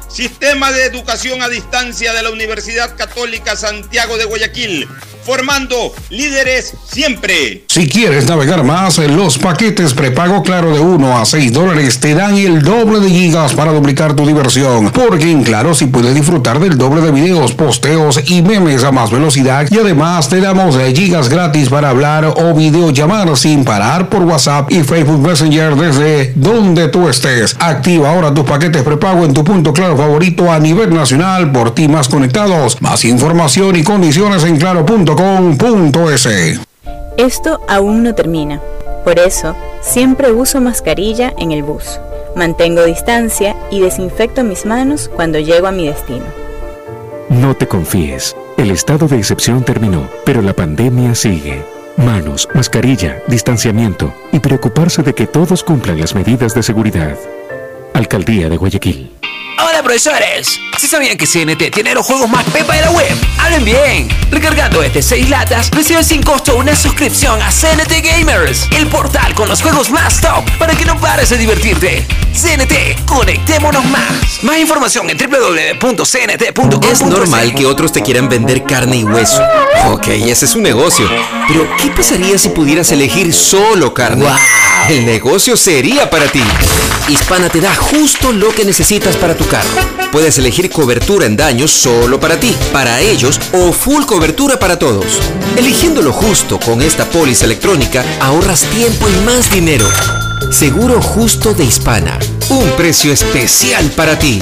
Sistema de Educación a Distancia de la Universidad Católica Santiago de Guayaquil, formando líderes siempre. Si quieres navegar más, los paquetes prepago claro de 1 a 6 dólares te dan el doble de gigas para duplicar tu diversión. Porque en Claro si puedes disfrutar del doble de videos, posteos y memes a más velocidad y además te damos gigas gratis para hablar o videollamar sin parar por WhatsApp y Facebook Messenger desde donde tú estés. Activa ahora tus paquetes prepago en tu punto claro favorito a nivel nacional por ti más conectados. Más información y condiciones en claro.com.es. Esto aún no termina. Por eso, siempre uso mascarilla en el bus. Mantengo distancia y desinfecto mis manos cuando llego a mi destino. No te confíes. El estado de excepción terminó, pero la pandemia sigue. Manos, mascarilla, distanciamiento y preocuparse de que todos cumplan las medidas de seguridad. Alcaldía de Guayaquil. Hola profesores, ¿sí sabían que CNT tiene los juegos más pepa de la web? ¡Hablen bien! Recargando este 6 latas, recibes sin costo una suscripción a CNT Gamers, el portal con los juegos más top para que no pares de divertirte. CNT, conectémonos más. Más información en www.cnt.com. Es normal que otros te quieran vender carne y hueso. Ok, ese es un negocio. Pero, ¿qué pasaría si pudieras elegir solo carne? El negocio sería para ti. Hispana te da justo lo que necesitas para tu Puedes elegir cobertura en daños solo para ti, para ellos o full cobertura para todos. Eligiendo lo justo con esta póliza electrónica, ahorras tiempo y más dinero. Seguro justo de Hispana. Un precio especial para ti.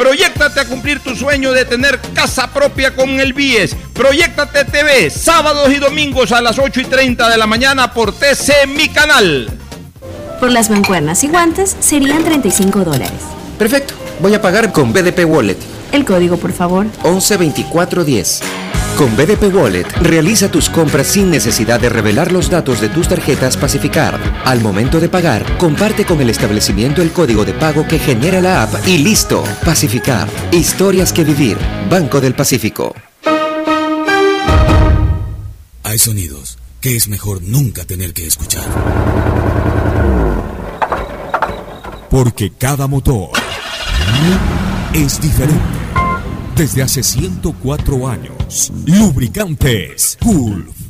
Proyectate a cumplir tu sueño de tener casa propia con el BIES. Proyectate TV, sábados y domingos a las 8 y 30 de la mañana por TC Mi Canal. Por las mancuernas y guantes serían 35 dólares. Perfecto. Voy a pagar con BDP Wallet. El código, por favor. 112410. Con BDP Wallet, realiza tus compras sin necesidad de revelar los datos de tus tarjetas Pacificar. Al momento de pagar, comparte con el establecimiento el código de pago que genera la app y listo. Pacificar. Historias que vivir. Banco del Pacífico. Hay sonidos que es mejor nunca tener que escuchar. Porque cada motor es diferente. Desde hace 104 años, Lubricantes Gulf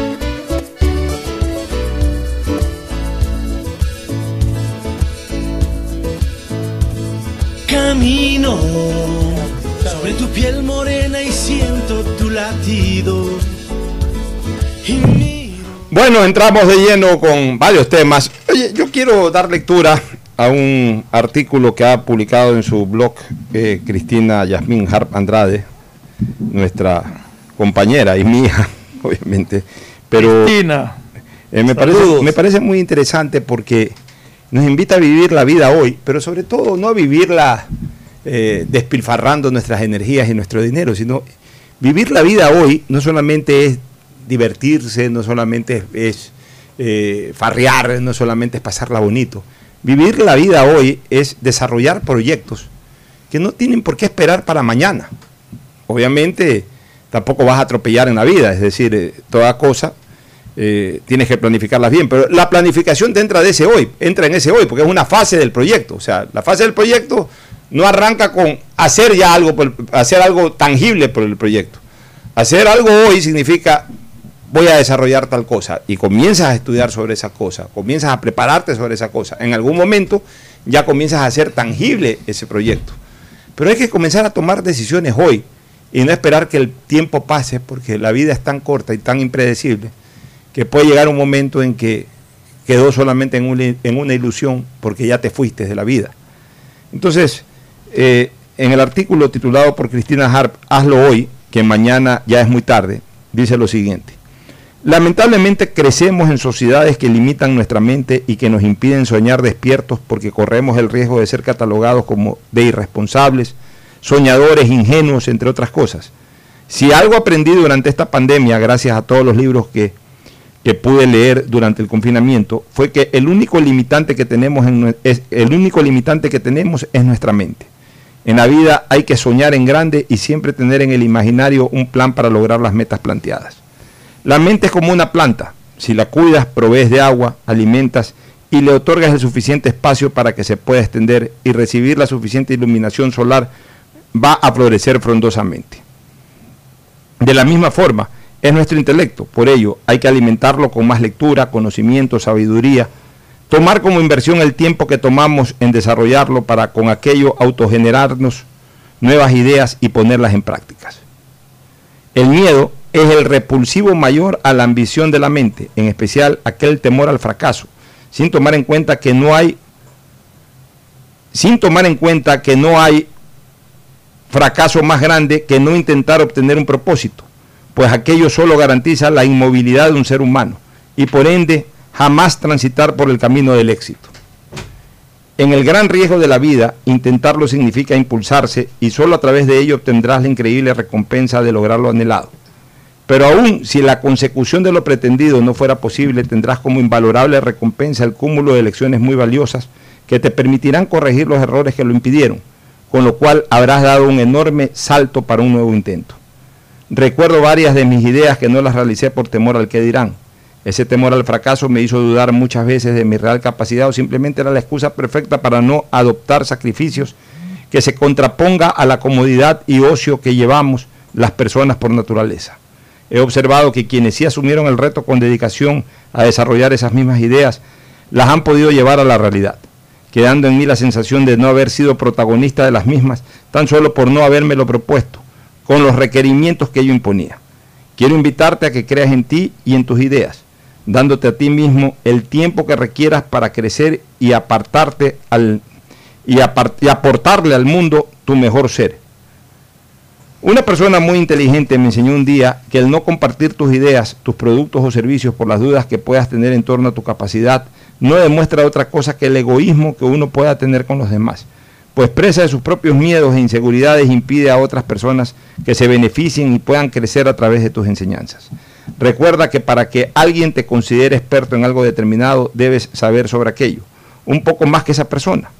Camino sobre tu piel morena y siento tu latido. Bueno, entramos de lleno con varios temas. Oye, yo quiero dar lectura a un artículo que ha publicado en su blog eh, Cristina Yasmín Harp Andrade, nuestra compañera y mía, [LAUGHS] obviamente. Pero Cristina. eh, me, parece, me parece muy interesante porque nos invita a vivir la vida hoy, pero sobre todo no a vivirla eh, despilfarrando nuestras energías y nuestro dinero, sino vivir la vida hoy no solamente es divertirse, no solamente es, es, eh, farrear, no solamente es pasarla bonito. Vivir la vida hoy es desarrollar proyectos que no tienen por qué esperar para mañana. Obviamente tampoco vas a atropellar en la vida, es decir, eh, toda cosa eh, tienes que planificarlas bien, pero la planificación te entra de ese hoy, entra en ese hoy, porque es una fase del proyecto. O sea, la fase del proyecto no arranca con hacer ya algo, hacer algo tangible por el proyecto. Hacer algo hoy significa voy a desarrollar tal cosa y comienzas a estudiar sobre esa cosa, comienzas a prepararte sobre esa cosa. En algún momento ya comienzas a hacer tangible ese proyecto. Pero hay que comenzar a tomar decisiones hoy y no esperar que el tiempo pase porque la vida es tan corta y tan impredecible que puede llegar un momento en que quedó solamente en una, ilusión porque ya te fuiste de la vida. Entonces, eh, en el artículo titulado por Cristina Harp, Hazlo hoy, que mañana ya es muy tarde, dice lo siguiente. Lamentablemente crecemos en sociedades que limitan nuestra mente y que nos impiden soñar despiertos porque corremos el riesgo de ser catalogados como de irresponsables, soñadores, ingenuos, entre otras cosas. Si algo aprendí durante esta pandemia, gracias a todos los libros que, que pude leer durante el confinamiento, fue que el único limitante que tenemos en es, el único limitante que tenemos es nuestra mente. En la vida hay que soñar en grande y siempre tener en el imaginario un plan para lograr las metas planteadas. La mente es como una planta. Si la cuidas, provees de agua, alimentas y le otorgas el suficiente espacio para que se pueda extender y recibir la suficiente iluminación solar, va a florecer frondosamente. De la misma forma, es nuestro intelecto. Por ello, hay que alimentarlo con más lectura, conocimiento, sabiduría. Tomar como inversión el tiempo que tomamos en desarrollarlo para con aquello autogenerarnos nuevas ideas y ponerlas en prácticas. El miedo es el repulsivo mayor a la ambición de la mente, en especial aquel temor al fracaso, sin tomar en cuenta que no hay sin tomar en cuenta que no hay fracaso más grande que no intentar obtener un propósito, pues aquello solo garantiza la inmovilidad de un ser humano y por ende jamás transitar por el camino del éxito. En el gran riesgo de la vida, intentarlo significa impulsarse y solo a través de ello obtendrás la increíble recompensa de lograr lo anhelado. Pero aún si la consecución de lo pretendido no fuera posible, tendrás como invalorable recompensa el cúmulo de lecciones muy valiosas que te permitirán corregir los errores que lo impidieron, con lo cual habrás dado un enorme salto para un nuevo intento. Recuerdo varias de mis ideas que no las realicé por temor al que dirán. Ese temor al fracaso me hizo dudar muchas veces de mi real capacidad o simplemente era la excusa perfecta para no adoptar sacrificios que se contraponga a la comodidad y ocio que llevamos las personas por naturaleza. He observado que quienes sí asumieron el reto con dedicación a desarrollar esas mismas ideas, las han podido llevar a la realidad, quedando en mí la sensación de no haber sido protagonista de las mismas, tan solo por no habérmelo propuesto, con los requerimientos que ello imponía. Quiero invitarte a que creas en ti y en tus ideas, dándote a ti mismo el tiempo que requieras para crecer y apartarte al y, y aportarle al mundo tu mejor ser. Una persona muy inteligente me enseñó un día que el no compartir tus ideas, tus productos o servicios por las dudas que puedas tener en torno a tu capacidad no demuestra otra cosa que el egoísmo que uno pueda tener con los demás, pues presa de sus propios miedos e inseguridades impide a otras personas que se beneficien y puedan crecer a través de tus enseñanzas. Recuerda que para que alguien te considere experto en algo determinado debes saber sobre aquello, un poco más que esa persona.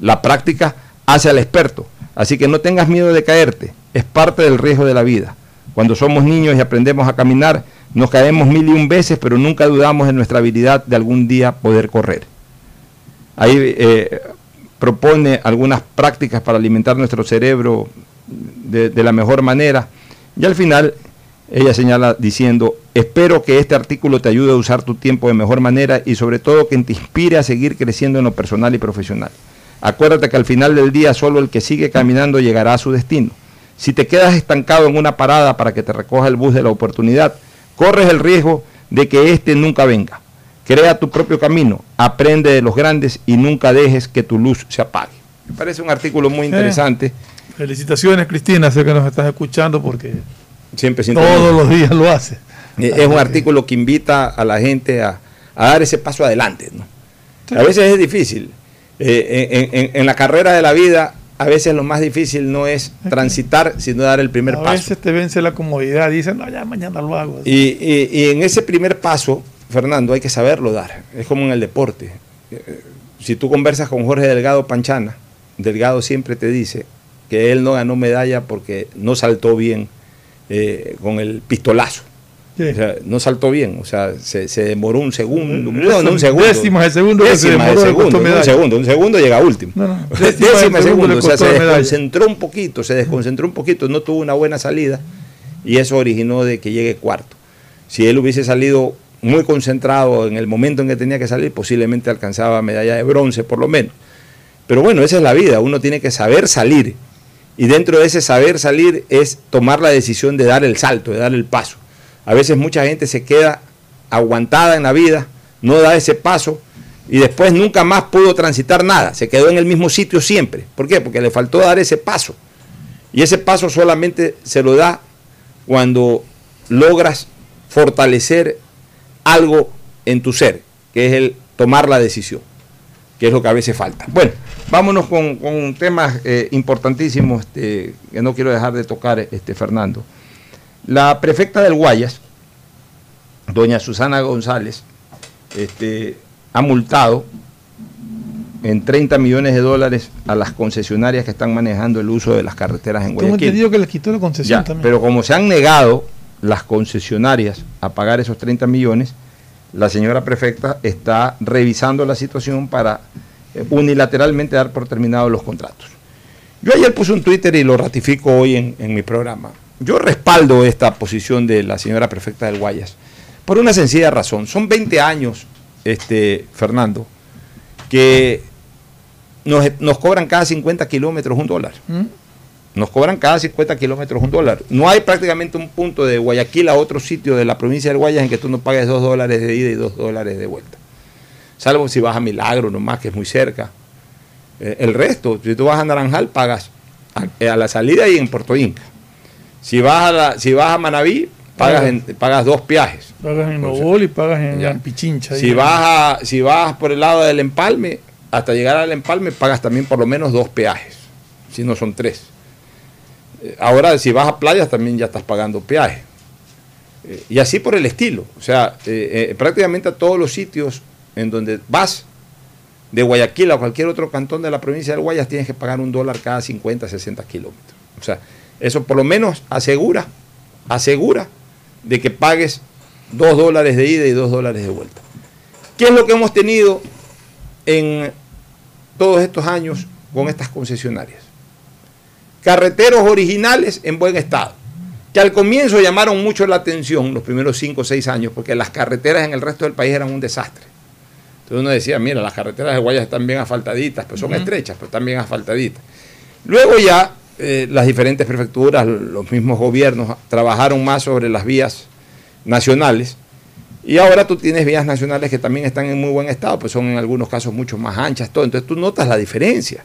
La práctica hace al experto, así que no tengas miedo de caerte, es parte del riesgo de la vida. Cuando somos niños y aprendemos a caminar, nos caemos mil y un veces, pero nunca dudamos de nuestra habilidad de algún día poder correr. Ahí eh, propone algunas prácticas para alimentar nuestro cerebro de, la mejor manera. Y al final ella señala diciendo, espero que este artículo te ayude a usar tu tiempo de mejor manera y sobre todo que te inspire a seguir creciendo en lo personal y profesional. Acuérdate que al final del día solo el que sigue caminando llegará a su destino. Si te quedas estancado en una parada para que te recoja el bus de la oportunidad, corres el riesgo de que éste nunca venga. Crea tu propio camino, aprende de los grandes y nunca dejes que tu luz se apague. Me parece un artículo muy interesante. Felicitaciones, Cristina, sé que nos estás escuchando porque Siempre todos los días lo hace. Es un artículo que invita a la gente a, a dar ese paso adelante. ¿no? A veces es difícil. Eh, en, en, en, la carrera de la vida, a veces lo más difícil no es transitar, sino dar el primer a paso. A veces te vence la comodidad, dicen, no, ya mañana lo hago. Y, y, y, en ese primer paso, Fernando, hay que saberlo dar. Es como en el deporte. Si tú conversas con Jorge Delgado Panchana, Delgado siempre te dice que él no ganó medalla porque no saltó bien eh, con el pistolazo. Sí. O sea, no saltó bien, o sea, se, se demoró un segundo. No, no un segundo. Décima de segundo. De segundo, no un segundo. Un segundo llega último. No, no. [LAUGHS] Décima, décima de segundo. O sea, se desconcentró un poquito, se desconcentró un poquito, no tuvo una buena salida y eso originó de que llegue cuarto. Si él hubiese salido muy concentrado en el momento en que tenía que salir, posiblemente alcanzaba medalla de bronce por lo menos. Pero bueno, esa es la vida, uno tiene que saber salir. Y dentro de ese saber salir es tomar la decisión de dar el salto, de dar el paso. A veces mucha gente se queda aguantada en la vida, no da ese paso y después nunca más pudo transitar nada, se quedó en el mismo sitio siempre. ¿Por qué? Porque le faltó dar ese paso. Y ese paso solamente se lo da cuando logras fortalecer algo en tu ser, que es el tomar la decisión, que es lo que a veces falta. Bueno, vámonos con, con temas eh, importantísimos este, que no quiero dejar de tocar, este, Fernando. La prefecta del Guayas, doña Susana González, este, ha multado en 30 millones de dólares a las concesionarias que están manejando el uso de las carreteras en Guayaquil. Tengo entendido que les quitó la concesión ya, también. Pero como se han negado las concesionarias a pagar esos 30 millones, la señora prefecta está revisando la situación para eh, unilateralmente dar por terminados los contratos. Yo ayer puse un Twitter y lo ratifico hoy en, en mi programa. Yo respaldo esta posición de la señora prefecta del Guayas por una sencilla razón. Son 20 años, este, Fernando, que nos, nos cobran cada 50 kilómetros un dólar. ¿Mm? Nos cobran cada 50 kilómetros un dólar. No hay prácticamente un punto de Guayaquil a otro sitio de la provincia del Guayas en que tú no pagues 2 dólares de ida y 2 dólares de vuelta. Salvo si vas a Milagro nomás, que es muy cerca. Eh, el resto, si tú vas a Naranjal, pagas a, a, la salida y en Puerto Inca. Si vas a, la, si vas a Manaví, pagas, en, pagas dos viajes. Pagas en Nobol y pagas en. Pichincha. Si vas, a, si vas por el lado del empalme, hasta llegar al empalme, pagas también por lo menos dos peajes. Si no son tres. Ahora, si vas a playas, también ya estás pagando peaje. Eh, y así por el estilo. O sea, eh, eh, prácticamente a todos los sitios en donde vas, de Guayaquil a cualquier otro cantón de la provincia del Guayas, tienes que pagar un dólar cada 50, 60 kilómetros. O sea, eso por lo menos asegura, asegura de que pagues dos dólares de ida y dos dólares de vuelta. ¿Qué es lo que hemos tenido en todos estos años con estas concesionarias? Carreteros originales en buen estado, que al comienzo llamaron mucho la atención los primeros 5 o 6 años, porque las carreteras en el resto del país eran un desastre. Entonces uno decía, mira, las carreteras de Guayas están bien asfaltaditas, pues son estrechas, pero están bien asfaltaditas. Luego ya eh, las diferentes prefecturas, los mismos gobiernos trabajaron más sobre las vías nacionales y ahora tú tienes vías nacionales que también están en muy buen estado, pues son en algunos casos mucho más anchas, todo. Entonces tú notas la diferencia.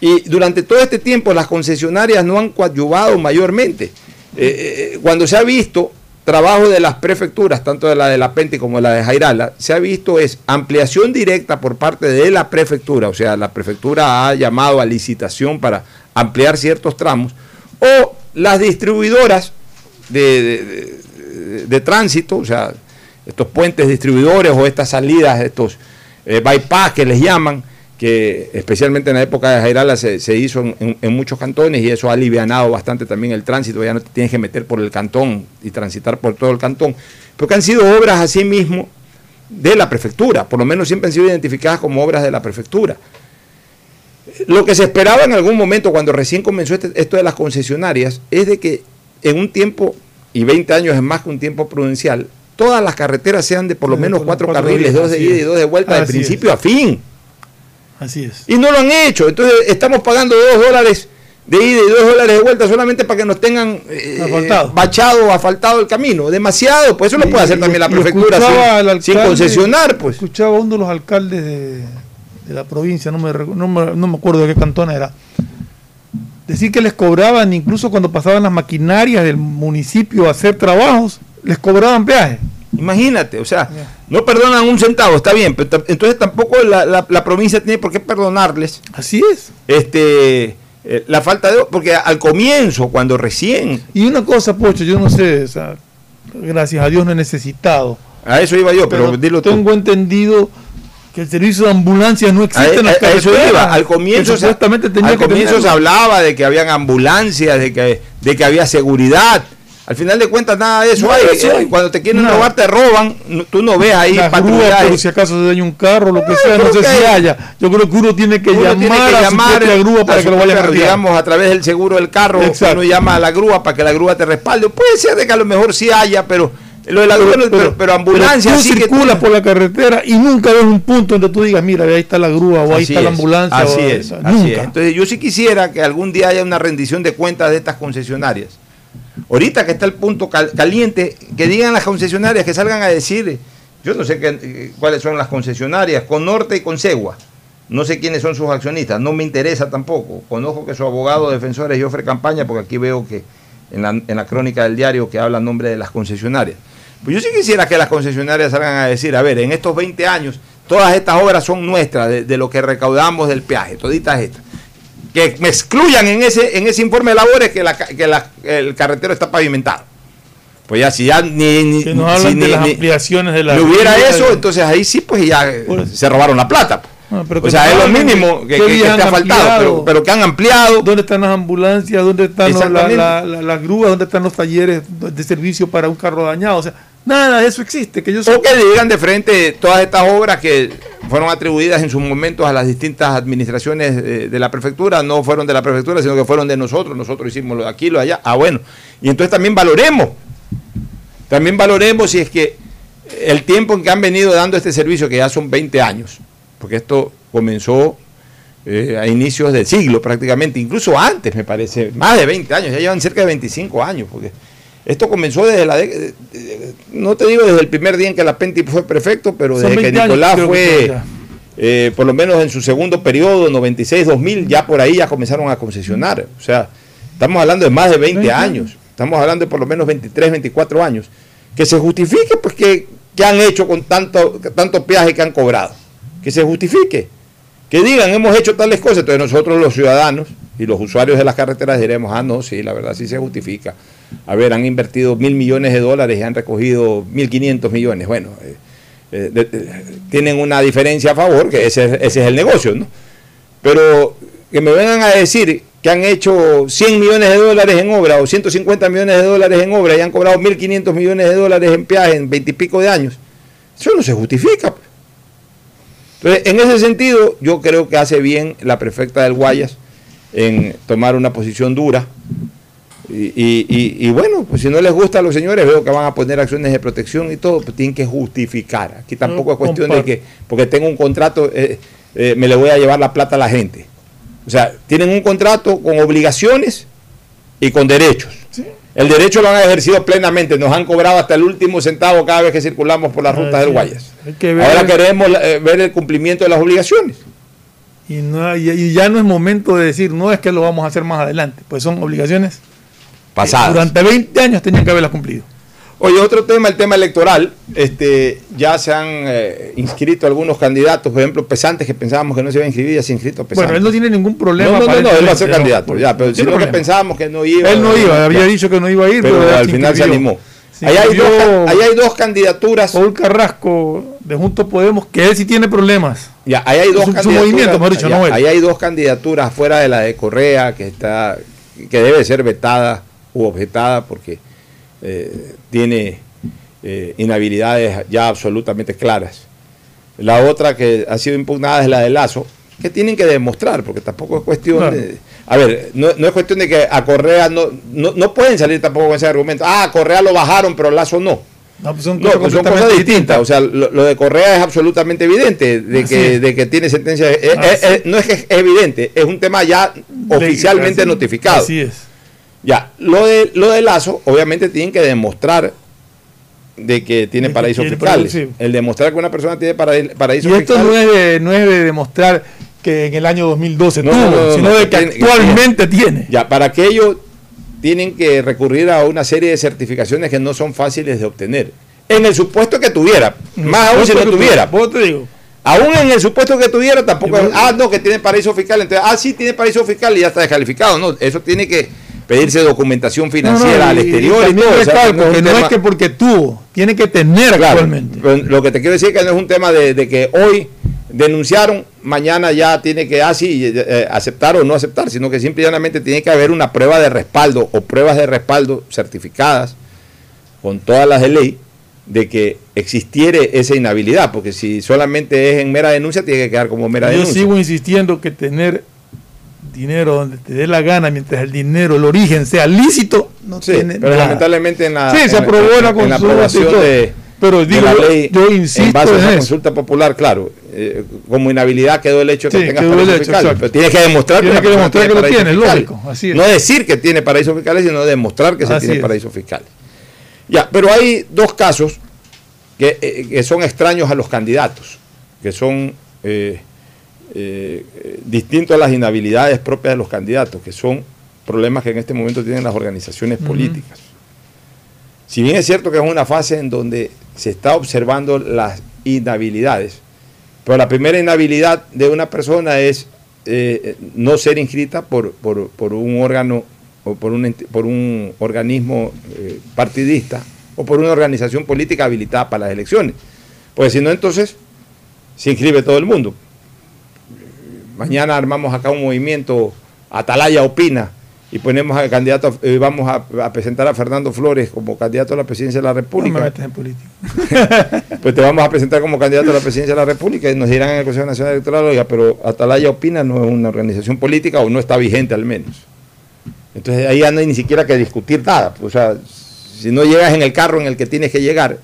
Y durante todo este tiempo las concesionarias no han coadyuvado mayormente. Eh, eh, cuando se ha visto trabajo de las prefecturas, tanto de la de La Pente como de la de Jairala, se ha visto es ampliación directa por parte de la prefectura, o sea, la prefectura ha llamado a licitación para ampliar ciertos tramos, o las distribuidoras de, tránsito, o sea, estos puentes distribuidores o estas salidas, estos eh, bypass que les llaman, que especialmente en la época de Jairala se, se hizo en, muchos cantones y eso ha alivianado bastante también el tránsito, ya no te tienes que meter por el cantón y transitar por todo el cantón, porque han sido obras así mismo de la prefectura, por lo menos siempre han sido identificadas como obras de la prefectura. Lo que se esperaba en algún momento cuando recién comenzó este, esto de las concesionarias es de que en un tiempo, y 20 años es más que un tiempo prudencial, todas las carreteras sean de por lo menos cuatro, carriles, dos de ida y dos de vuelta, de principio a fin. Así es. Y no lo han hecho. Entonces estamos pagando dos dólares de ida y dos dólares de vuelta solamente para que nos tengan eh, bachado o asfaltado el camino. Demasiado, pues eso lo puede hacer también la prefectura sin, concesionar. Pues. Escuchaba a uno de los alcaldes de, la provincia, no me, no, me, no me acuerdo de qué cantón era, decir que les cobraban, incluso cuando pasaban las maquinarias del municipio a hacer trabajos, les cobraban peaje. Imagínate, o sea, no perdonan un centavo, está bien, pero entonces tampoco la, provincia tiene por qué perdonarles. Así es. Este, eh, la falta de. Porque al comienzo, cuando recién. Y una cosa, Pocho, yo no sé, o sea, gracias a Dios no he necesitado. A eso iba yo, pero, dilo tú. Tengo entendido que el servicio de ambulancia no existe en las a eso iba. Al comienzo, se, al comienzo se hablaba de que habían ambulancias, de que, de que había seguridad al final de cuentas, nada de eso, hay. Cuando te quieren robar, te roban. Tú no ves ahí grúa, si acaso se daña un carro, lo que sea, no sé si haya. Yo creo que uno tiene que llamar, a, llamar la grúa para que lo vayan a Digamos, a través del seguro del carro, uno llama a la grúa para que la grúa te respalde. Puede ser de que a lo mejor sí haya, pero lo de la grúa, pero, ambulancia tú circulas por la carretera y nunca ves un punto donde tú digas, mira, ahí está la grúa o ahí está la ambulancia. Así es, así es. Entonces yo sí quisiera que algún día haya una rendición de cuentas de estas concesionarias Ahorita que está el punto caliente, que digan las concesionarias, que salgan a decir, yo no sé qué, cuáles son las concesionarias, con Norte y con Segua. No sé quiénes son sus accionistas, no me interesa tampoco. Conozco que su abogado defensor es Jofre Campaña, porque aquí veo que en la, en la crónica del diario que habla en nombre de las concesionarias. Pues yo sí quisiera que las concesionarias salgan a decir, a ver, en estos 20 años, todas estas obras son nuestras, de, de lo que recaudamos del peaje, toditas estas que me excluyan en ese, en ese informe de labores que, la, que la, el carretero está pavimentado. Pues ya, si ya ni, ni, si las ampliaciones de la. hubiera eso, entonces ahí sí, pues ya se robaron la plata. Ah, o sea, es lo mínimo que, que, ha faltado, pero, que han ampliado. ¿Dónde están las ambulancias? ¿Dónde están las grúas? ¿Dónde están los talleres de servicio para un carro dañado? O sea, Nada de eso existe. Que yo O que digan de frente todas estas obras que fueron atribuidas en sus momentos a las distintas administraciones de, la prefectura, no fueron de la prefectura, sino que fueron de nosotros. Nosotros hicimos lo de aquí, lo de allá. Ah, bueno. Y entonces también valoremos. También valoremos si es que el tiempo en que han venido dando este servicio, que ya son 20 años, porque esto comenzó eh, a inicios del siglo prácticamente, incluso antes me parece, más de 20 años, ya llevan cerca de 25 años, porque esto comenzó desde la. no te digo desde el primer día en que la Penti fue prefecto, pero desde que Nicolás fue. Eh, por lo menos en su segundo periodo, 96-2000, ya por ahí ya comenzaron a concesionar. O sea, estamos hablando de más de 20, años. Estamos hablando de por lo menos 23, 24 años. Que se justifique, pues, que, han hecho con tanto, tanto peaje que han cobrado. Que se justifique. Que digan, hemos hecho tales cosas. Entonces nosotros los ciudadanos y los usuarios de las carreteras diremos, ah, no, sí, la verdad sí se justifica a ver, han invertido mil millones de dólares y han recogido mil quinientos millones. Bueno, eh, eh, tienen una diferencia a favor, que ese, es- el negocio, ¿no? Pero que me vengan a decir que han hecho 100 millones de dólares en obra o 150 millones de dólares en obra y han cobrado 1.500 millones de dólares en peaje en 20 y pico de años, eso no se justifica. Entonces, en ese sentido, yo creo que hace bien la prefecta del Guayas en tomar una posición dura. Y, y- y- y bueno, pues si no les gusta a los señores, veo que van a poner acciones de protección y todo, pues tienen que justificar. Aquí tampoco No, es cuestión de que, porque tengo un contrato, eh, eh, me le voy a llevar la plata a la gente. O sea, tienen un contrato con obligaciones y con derechos. El derecho lo han ejercido plenamente, nos han cobrado hasta el último centavo cada vez que circulamos por las rutas del Guayas. Hay que ver- Ahora queremos eh, ver el cumplimiento de las obligaciones. Y, no, y, y ya no es momento de decir, no es que lo vamos a hacer más adelante, pues son obligaciones Pasadas. que durante 20 años tenían que haberlas cumplido. Oye, otro tema, el tema electoral. Este, ya se han eh, inscrito algunos candidatos, por ejemplo, Pesantes, que pensábamos que no se iba a inscribir, ya se ha inscrito Pesantes. Bueno, él no tiene ningún problema. No, no, no, no, él va a ser candidato, no, ya, pero si que pensábamos que no iba. Él no iba, había dicho que no iba a ir, pero, pero, al final se animó. Ahí hay, dos, ca- ahí hay dos candidaturas. Paul Carrasco de Juntos Podemos, que él sí tiene problemas. Ya, ahí hay dos Su- su candidaturas. movimiento, mejor dicho, ya, no él. ahí hay dos candidaturas fuera de la de Correa que está que debe ser vetada u objetada porque eh, tiene eh, inhabilidades ya absolutamente claras. La otra que ha sido impugnada es la de Lazo, que tienen que demostrar, porque tampoco es cuestión Claro. de... A ver, no, no es cuestión de que a Correa no, no, no pueden salir tampoco con ese argumento. Ah, a Correa lo bajaron, pero Lazo no. No, pues son No, cosas pues son cosas distintas. O sea, lo, lo de Correa es absolutamente evidente de que, de que tiene sentencia. eh, no es que es evidente, es un tema ya oficialmente así- notificado. Así es. Ya, lo de, lo de Lazo, obviamente tienen que demostrar de que tiene paraísos tiene fiscales. sí. El demostrar que una persona tiene paraí- paraísos Y esto fiscales. no es, de, no es de demostrar que en el año 2012 No, tuvo, no, no, sino no, de que tiene- actualmente tiene. Ya, para que ello tienen que recurrir a una serie de certificaciones que no son fáciles de obtener. En el supuesto que tuviera, más aún si no tuviera. Vos te digo. Aún en el supuesto que tuviera, tampoco ah, no, que tiene paraíso fiscal, entonces, ah, sí, tiene paraíso fiscal y ya está descalificado. No, eso tiene que pedirse documentación financiera No, no, al y- exterior y, también todo. o sea, recalco no es que es porque tuvo, tiene que tener Claro, actualmente. pero lo que te quiero decir es que no es un tema de, de que hoy denunciaron, mañana ya tiene que así aceptar o no aceptar, sino que simple y llanamente tiene que haber una prueba de respaldo o pruebas de respaldo certificadas con todas las de ley de que existiere esa inhabilidad, porque si solamente es en mera denuncia, tiene que quedar como mera Yo denuncia. sigo insistiendo que tener dinero donde te dé la gana, mientras el dinero, el origen sea lícito, no Sí, tiene pero nada. lamentablemente en la, Sí, se en- aprobó en- la en aprobación de, Pero de la ley yo en insisto base a en eso. consulta popular, claro, eh, como inhabilidad quedó el hecho de que Sí, tengas paraísos fiscales, pero tienes que demostrar Tiene la que persona demostrar que lo paraísos tiene, fiscales. lógico, así es. No decir que tiene paraísos fiscales, sino demostrar que se tiene es. paraísos fiscales. Ya, pero hay dos casos que, eh, que son extraños a los candidatos, que son eh, eh, eh, distintos a las inhabilidades propias de los candidatos, que son problemas que en este momento tienen las organizaciones políticas. Si bien es cierto que es una fase en donde se está observando las inhabilidades, pero la primera inhabilidad de una persona es eh, no ser inscrita por, por- por un órgano o por un, por un organismo eh, partidista o por una organización política habilitada para las elecciones. Porque si no, entonces se inscribe todo el mundo. Mañana armamos acá un movimiento, Atalaya Opina, y ponemos al candidato, eh, vamos a, a presentar a Fernando Flores como candidato a la presidencia de la No me República. en política. [LAUGHS] pues te vamos a presentar como candidato a la presidencia de la República y nos dirán en el Consejo Nacional Electoral, oiga, pero Atalaya Opina no es una organización política o no está vigente al menos. Entonces ahí ya no hay ni siquiera que discutir nada. O sea, si no llegas en el carro en el que tienes que llegar,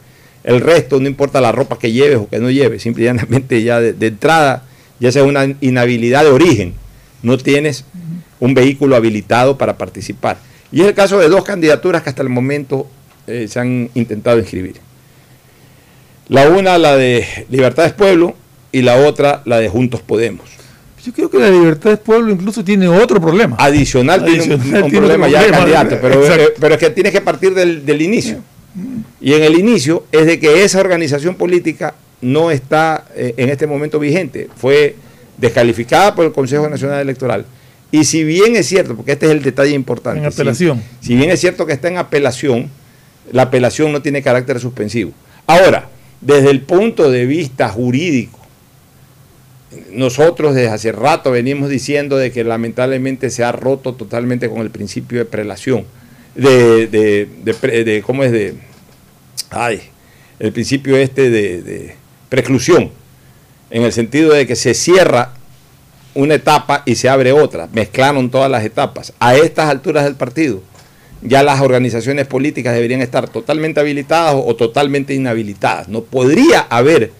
el resto, no importa la ropa que lleves o que no lleves, simplemente ya de, de entrada, ya sea una inhabilidad de origen, no tienes un vehículo habilitado para participar. Y es el caso de dos candidaturas que hasta el momento eh, se han intentado inscribir. La una, la de Libertades Pueblo, y la otra, la de Juntos Podemos. Yo creo que la libertad del pueblo incluso tiene otro problema. Adicional, tiene un- Adicional un, tiene problema otro ya de problema. candidato, pero, eh, pero es que tienes que partir del, del inicio. Y en el inicio es de que esa organización política no está eh, en este momento vigente. Fue descalificada por el Consejo Nacional Electoral. Y si bien es cierto, porque este es el detalle importante. En apelación. Si, si bien es cierto que está en apelación, la apelación no tiene carácter suspensivo. Ahora, desde el punto de vista jurídico, nosotros desde hace rato venimos diciendo de que lamentablemente se ha roto totalmente con el principio de prelación, de, de, de, de ¿cómo es? De, ay, el principio este de, de preclusión, en el sentido de que se cierra una etapa y se abre otra, mezclaron todas las etapas. A estas alturas del partido, ya las organizaciones políticas deberían estar totalmente habilitadas o totalmente inhabilitadas. No podría haber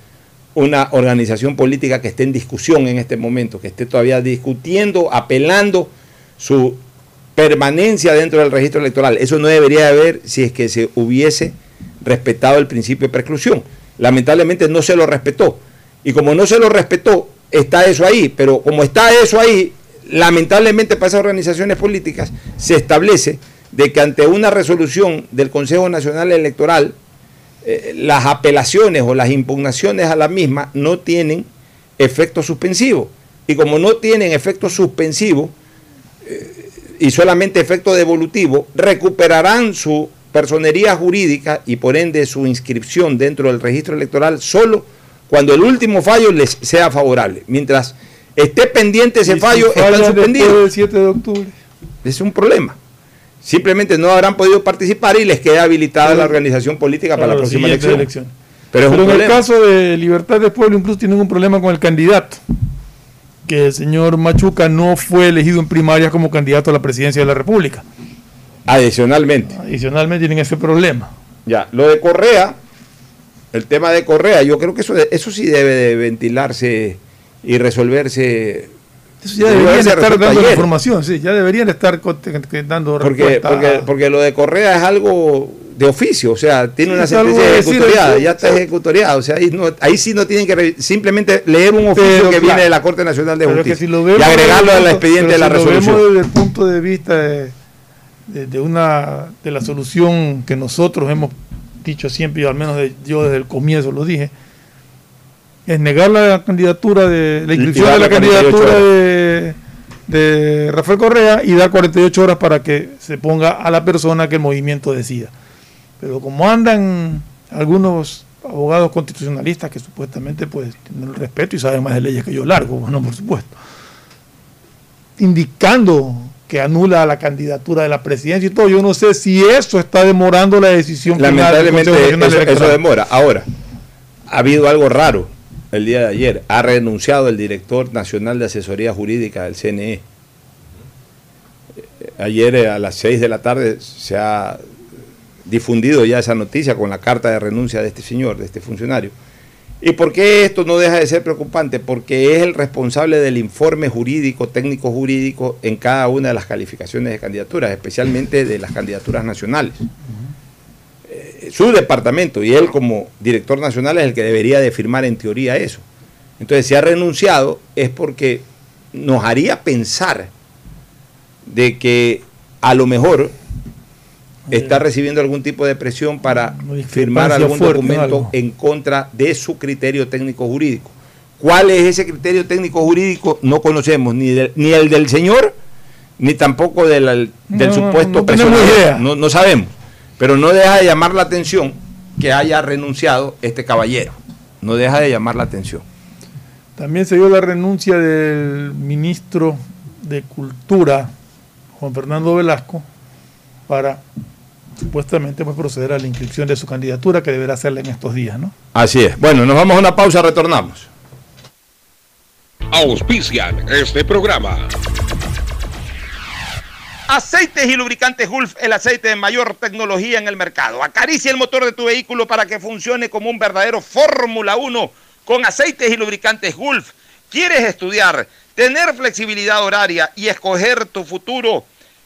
una organización política que esté en discusión en este momento, que esté todavía discutiendo, apelando su permanencia dentro del registro electoral. Eso no debería haber si es que se hubiese respetado el principio de preclusión. Lamentablemente no se lo respetó. Y como no se lo respetó, está eso ahí. Pero como está eso ahí, lamentablemente para esas organizaciones políticas se establece de que ante una resolución del Consejo Nacional Electoral, eh, las apelaciones o las impugnaciones a la misma no tienen efecto suspensivo. Y como no tienen efecto suspensivo eh, y solamente efecto devolutivo, recuperarán su personería jurídica y por ende su inscripción dentro del registro electoral solo cuando el último fallo les sea favorable. Mientras esté pendiente ese fallo, si están suspendidos. del 7 de octubre. Es un problema. Simplemente no habrán podido participar y les queda habilitada Pero- la organización política para, para la próxima elección. elección. Pero en el caso de Libertad de Pueblo incluso tienen un problema con el candidato, que el señor Machuca no fue elegido en primarias como candidato a la presidencia de la República. Adicionalmente. Adicionalmente tienen ese problema. Ya, lo de Correa, el tema de Correa, yo creo que eso, eso sí debe de ventilarse y resolverse. Eso ya deberían estar dando ayer. información, sí, ya deberían estar dando Porque, respuesta. porque, porque lo de Correa es algo de oficio, o sea, tiene Sí, una sentencia de ejecutoriada, ya está ejecutoriada, o sea, ahí, no- ahí sí no tienen que simplemente leer un oficio Pero, que claro, viene de la Corte Nacional de que Justicia si lo y agregarlo al expediente de la si lo resolución. vemos desde el punto de vista de, de- de una de la solución que nosotros hemos dicho siempre, y al menos de- yo desde el comienzo lo dije, es negar la candidatura de la inscripción de la 48 candidatura de, de Rafael Correa y dar 48 horas para que se ponga a la persona que el movimiento decida. Pero como andan algunos abogados constitucionalistas que supuestamente pues tienen el respeto y saben más de leyes que yo largo, bueno, por supuesto, indicando que anula la candidatura de la presidencia y todo, yo no sé si eso está demorando la decisión final del Lamentablemente Consejo Nacional eso, eso demora. Ahora, ha habido algo raro el día de ayer. Ha renunciado el director nacional de asesoría jurídica del CNE. Ayer eh, a las 6 de la tarde se ha difundido ya esa noticia con la carta de renuncia de este señor, de este funcionario. ¿Y por qué esto no deja de ser preocupante? Porque es el responsable del informe jurídico, técnico jurídico en cada una de las calificaciones de candidaturas, especialmente de las candidaturas nacionales. Eh, su departamento y él como director nacional es el que debería de firmar en teoría eso. Entonces, si ha renunciado es porque nos haría pensar de que a lo mejor está recibiendo algún tipo de presión para firmar algún fuerte, documento algo. en contra de su criterio técnico jurídico. ¿Cuál es ese criterio técnico jurídico? No conocemos ni, ni el del señor, ni tampoco del, del No, supuesto no personaje. No, no sabemos. Pero no deja de llamar la atención que haya renunciado este caballero. No deja de llamar la atención. También se dio la renuncia del ministro de Cultura, Juan Fernando Velasco, para supuestamente pues, proceder a la inscripción de su candidatura que deberá hacerla en estos días, ¿no? Así es. Bueno, nos vamos a una pausa, retornamos. Auspician este programa. Aceites y lubricantes Gulf, el aceite de mayor tecnología en el mercado. Acaricia el motor de tu vehículo para que funcione como un verdadero Fórmula 1 con aceites y lubricantes Gulf. ¿Quieres estudiar, tener flexibilidad horaria y escoger tu futuro?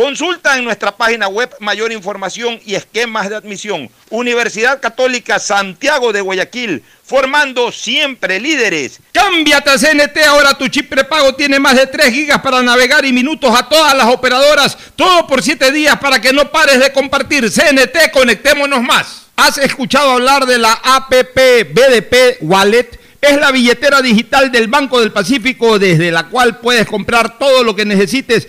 Consulta en nuestra página web mayor información y esquemas de admisión. Universidad Católica Santiago de Guayaquil, formando siempre líderes. Cámbiate a CNT, ahora tu chip prepago tiene más de 3 gigas para navegar y minutos a todas las operadoras, todo por 7 días para que no pares de compartir. CNT, conectémonos más. ¿Has escuchado hablar de la APP BDP Wallet? Es la billetera digital del Banco del Pacífico desde la cual puedes comprar todo lo que necesites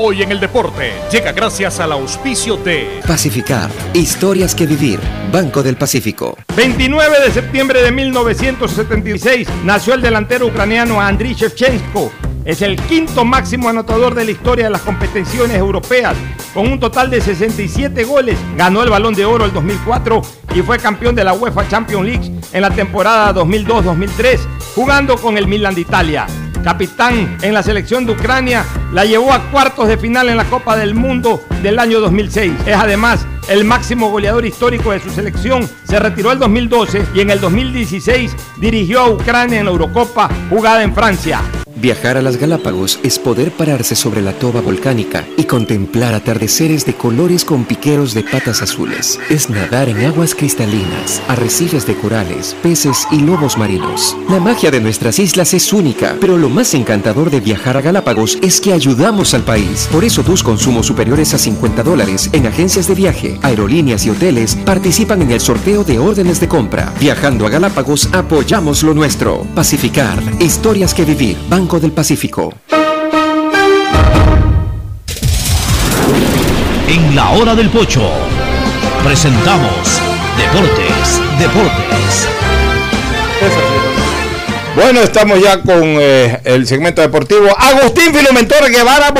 Hoy en el deporte llega gracias al auspicio de Pacificar. Historias que vivir. Banco del Pacífico. 29 de septiembre de 1976 nació el delantero ucraniano Andriy Shevchenko. Es el quinto máximo anotador de la historia de las competiciones europeas, con un total de 67 goles. Ganó el Balón de Oro el 2004 y fue campeón de la UEFA Champions League en la temporada 2002-2003, jugando con el Milan de Italia capitán en la selección de Ucrania, la llevó a cuartos de final en la Copa del Mundo del año 2006. Es además el máximo goleador histórico de su selección. Se retiró el 2012 y en el 2016 dirigió a Ucrania en la Eurocopa jugada en Francia. Viajar a las Galápagos es poder pararse sobre la toba volcánica y contemplar atardeceres de colores con piqueros de patas azules. Es nadar en aguas cristalinas, arrecifes de corales, peces y lobos marinos. La magia de nuestras islas es única, pero lo más encantador de viajar a Galápagos es que ayudamos al país. Por eso tus consumos superiores a 50 dólares en agencias de viaje, aerolíneas y hoteles participan en el sorteo de órdenes de compra. Viajando a Galápagos apoyamos lo nuestro. Pacificar, historias que vivir. Banco del Pacífico. En la hora del pocho presentamos Deportes, Deportes. Bueno, estamos ya con eh, el segmento deportivo. Agustín Filomentor Guevara.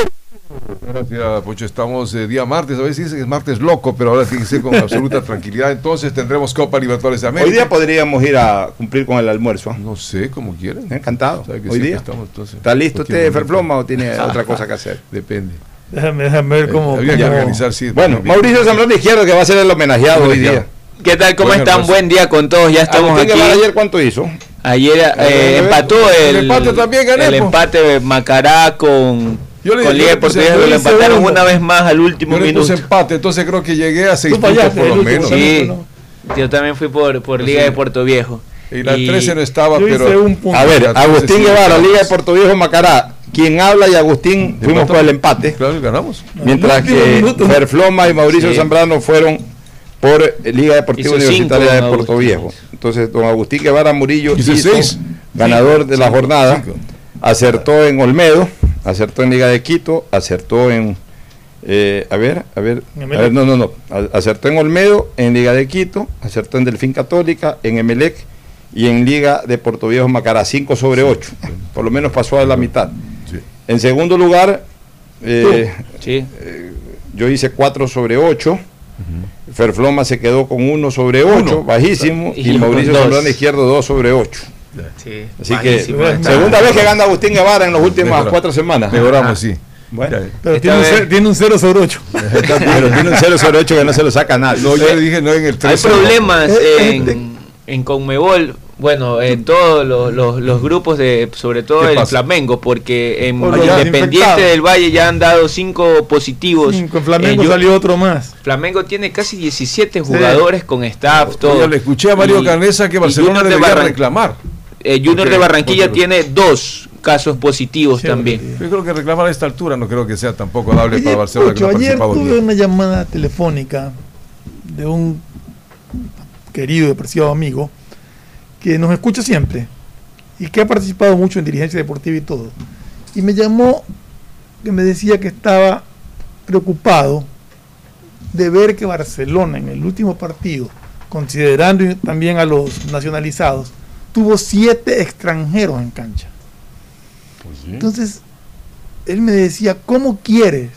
Gracias, Pocho. Estamos eh, día martes. A veces dicen que es martes loco, pero ahora tiene que ser con [LAUGHS] absoluta tranquilidad. Entonces tendremos Copa Libertadores de América. Hoy día podríamos ir a cumplir con el almuerzo. No sé, como quieran. Encantado. Sabe que Hoy día. estamos, entonces, ¿Está listo usted, momento. Ferfloma, o tiene otra cosa que hacer? [LAUGHS] Depende. Déjame, déjame ver cómo. Había que cómo- organizar, sí. Bueno, Mauricio Zambrano Izquierdo, que va a ser el homenajeado hoy día. ¿Qué tal? ¿Cómo Bueno, están? Buen día con todos. Ya estamos Agustín aquí. Ayer cuánto hizo? Ayer eh, Eh, empató el, el empate también gané, el empate de Macará con, Yo le- con Liga Deportiva. Lo le empataron una vez más al último Yo le puse minuto. empate, entonces creo que llegué a seis Tú puntos fallaste por lo menos. Sí, yo también fui por, por Liga Sí. de Puerto Viejo. Y la 13 no estaba, Yo hice pero. un punto. A ver, Agustín Guevara. Liga de Puerto Viejo Macará. Quien habla y Agustín fuimos por el empate. Claro, y ganamos. Mientras que. Ferfloma y Mauricio Sí. Zambrano fueron por Liga Deportiva Hizo Universitaria cinco, de Puerto Agustín. Viejo. Entonces, don Agustín Guevara Murillo Hizo hizo seis. ganador de la jornada. Cinco. Acertó en Olmedo, acertó en Liga de Quito, acertó en. eh, a ver, a ver, a ver, no, no, no. Acertó en Olmedo, en Liga de Quito, acertó en Delfín Católica, en Emelec y en Liga de Puerto Viejo Macará, 5 sobre 8. Por lo menos pasó a la mitad. Sí. En segundo lugar, eh, Sí. yo hice 4 sobre 8. Ferfloma se quedó con 1 sobre 8, Uno. bajísimo. Y Y, Mauricio dos. Zambrano Izquierdo 2 sobre 8. Sí, Así bajísimo. que, segunda vez que gana Agustín Guevara en las últimas Mejoramos. 4 semanas. Mejoramos, sí. Bueno, [LAUGHS] Pero tiene un, vez- ce- tiene un 0 sobre 8. pero tiene un 0 sobre 8 que no se lo saca nadie. No, yo le dije no en el Hay 13. problemas Eh, en, en Conmebol. Bueno, en todos los, los, los grupos de, sobre todo ¿Qué el pasa? Flamengo, porque en Por Independiente del Valle ya han dado cinco positivos. Con Flamengo Eh, yo- salió otro más. Flamengo tiene casi 17 jugadores con staff, todo. Yo le escuché a Mario Y- Canesa que Barcelona de debería Barran- reclamar. Eh, Junior de Barranquilla tiene dos casos positivos Sí, también. Yo creo que reclamar a esta altura no creo que sea tampoco dable para Barcelona que no ayer tuve bien. una llamada telefónica de un querido y apreciado amigo que nos escucha siempre y que ha participado mucho en dirigencia deportiva y todo. Y me llamó que me decía que estaba preocupado de ver que Barcelona en el último partido, considerando también a los nacionalizados, tuvo siete extranjeros en cancha. Entonces, él me decía, ¿cómo quieres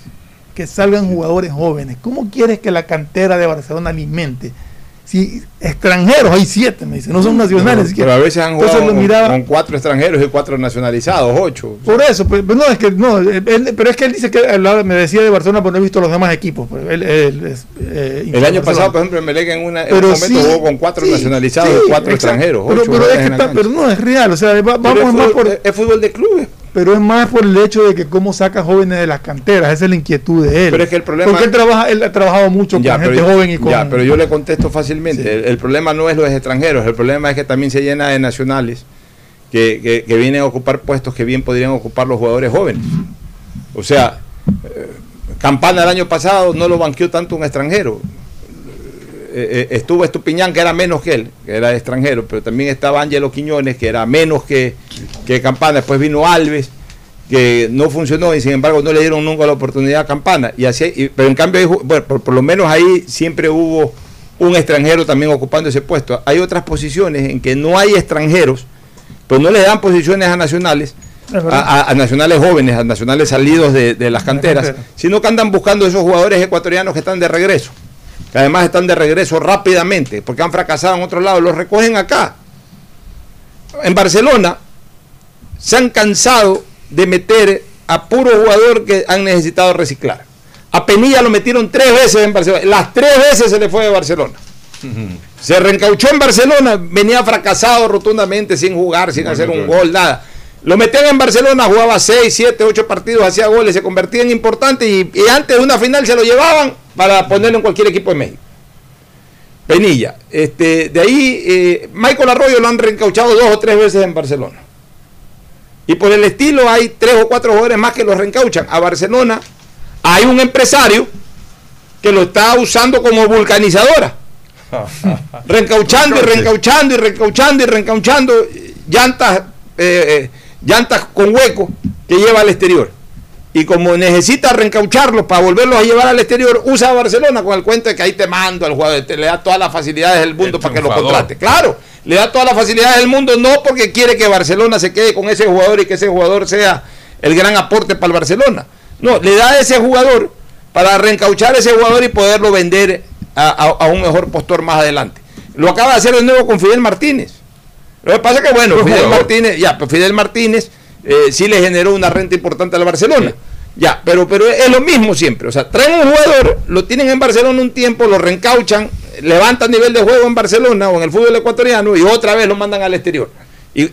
que salgan jugadores jóvenes? ¿Cómo quieres que la cantera de Barcelona alimente? Si extranjeros hay siete, me dice, no son nacionales. Pero, pero a veces han jugado con, con, cuatro extranjeros y cuatro nacionalizados, ocho. Por eso, pero, no, es que no, él, pero es que él dice que me decía de Barcelona, pero no he visto los demás equipos. Pues, él, él, eh, el año pasado, por ejemplo, en Melec en, una, en un momento sí, jugó con cuatro sí, nacionalizados sí, y cuatro exacto, extranjeros. Pero, pero, es que está, pero no, es real, o sea, va, vamos es más fútbol, por... Es fútbol de clubes pero es más por el hecho de que cómo saca jóvenes de las canteras, esa es la inquietud de él. Pero es que el problema porque él trabaja, él ha trabajado mucho ya, con gente yo, joven y con Ya, pero yo le contesto fácilmente. Sí. El, el, problema no es los extranjeros, el problema es que también se llena de nacionales que, que, que, vienen a ocupar puestos que bien podrían ocupar los jugadores jóvenes. O sea, eh, Campana el año pasado no lo banqueó tanto un extranjero. Eh, eh, estuvo Estupiñán, que era menos que él, que era extranjero, pero también estaba Ángelo Quiñones, que era menos que, que Campana. Después vino Alves, que no funcionó y sin embargo no le dieron nunca la oportunidad a Campana. Y así, y, pero en cambio, bueno, por, por, lo menos ahí siempre hubo un extranjero también ocupando ese puesto. Hay otras posiciones en que no hay extranjeros, pero no le dan posiciones a nacionales. A, a, a, nacionales jóvenes, a nacionales salidos de, de las canteras, cantera. sino que andan buscando esos jugadores ecuatorianos que están de regreso que además están de regreso rápidamente, porque han fracasado en otro lado, los recogen acá. En Barcelona se han cansado de meter a puro jugador que han necesitado reciclar. A Penilla lo metieron tres veces en Barcelona, las tres veces se le fue de Barcelona. Uh -huh. Se reencauchó en Barcelona, venía fracasado rotundamente, sin jugar, sin hacer un gol, nada. Lo metían en Barcelona, jugaba 6, 7, 8 partidos, hacía goles, se convertía en importante y, y, antes de una final se lo llevaban para ponerlo en cualquier equipo de México. Penilla. Este, de ahí, eh, Michael Arroyo lo han reencauchado dos o tres veces en Barcelona. Y por el estilo hay tres o cuatro jugadores más que los reencauchan. A Barcelona hay un empresario que lo está usando como vulcanizadora. [LAUGHS] reencauchando y reencauchando y reencauchando y reencauchando llantas eh, eh, llantas con hueco que lleva al exterior. Y como necesita reencaucharlos para volverlos a llevar al exterior, usa a Barcelona con el cuento de que ahí te mando al jugador, te, le da todas las facilidades del mundo para que lo contrate. Claro, le da todas las facilidades del mundo, no porque quiere que Barcelona se quede con ese jugador y que ese jugador sea el gran aporte para el Barcelona. No, le da a ese jugador para reencauchar a ese jugador y poderlo vender a, a, a un mejor postor más adelante. Lo acaba de hacer de nuevo con Fidel Martínez. Lo que pasa es que, bueno, Fidel Martínez, ya, pues Fidel Martínez eh, sí le generó una renta importante al Barcelona. Ya, pero, pero es lo mismo siempre. O sea, traen un jugador, lo tienen en Barcelona un tiempo, lo reencauchan, levantan nivel de juego en Barcelona o en el fútbol ecuatoriano y otra vez lo mandan al exterior. Y, y,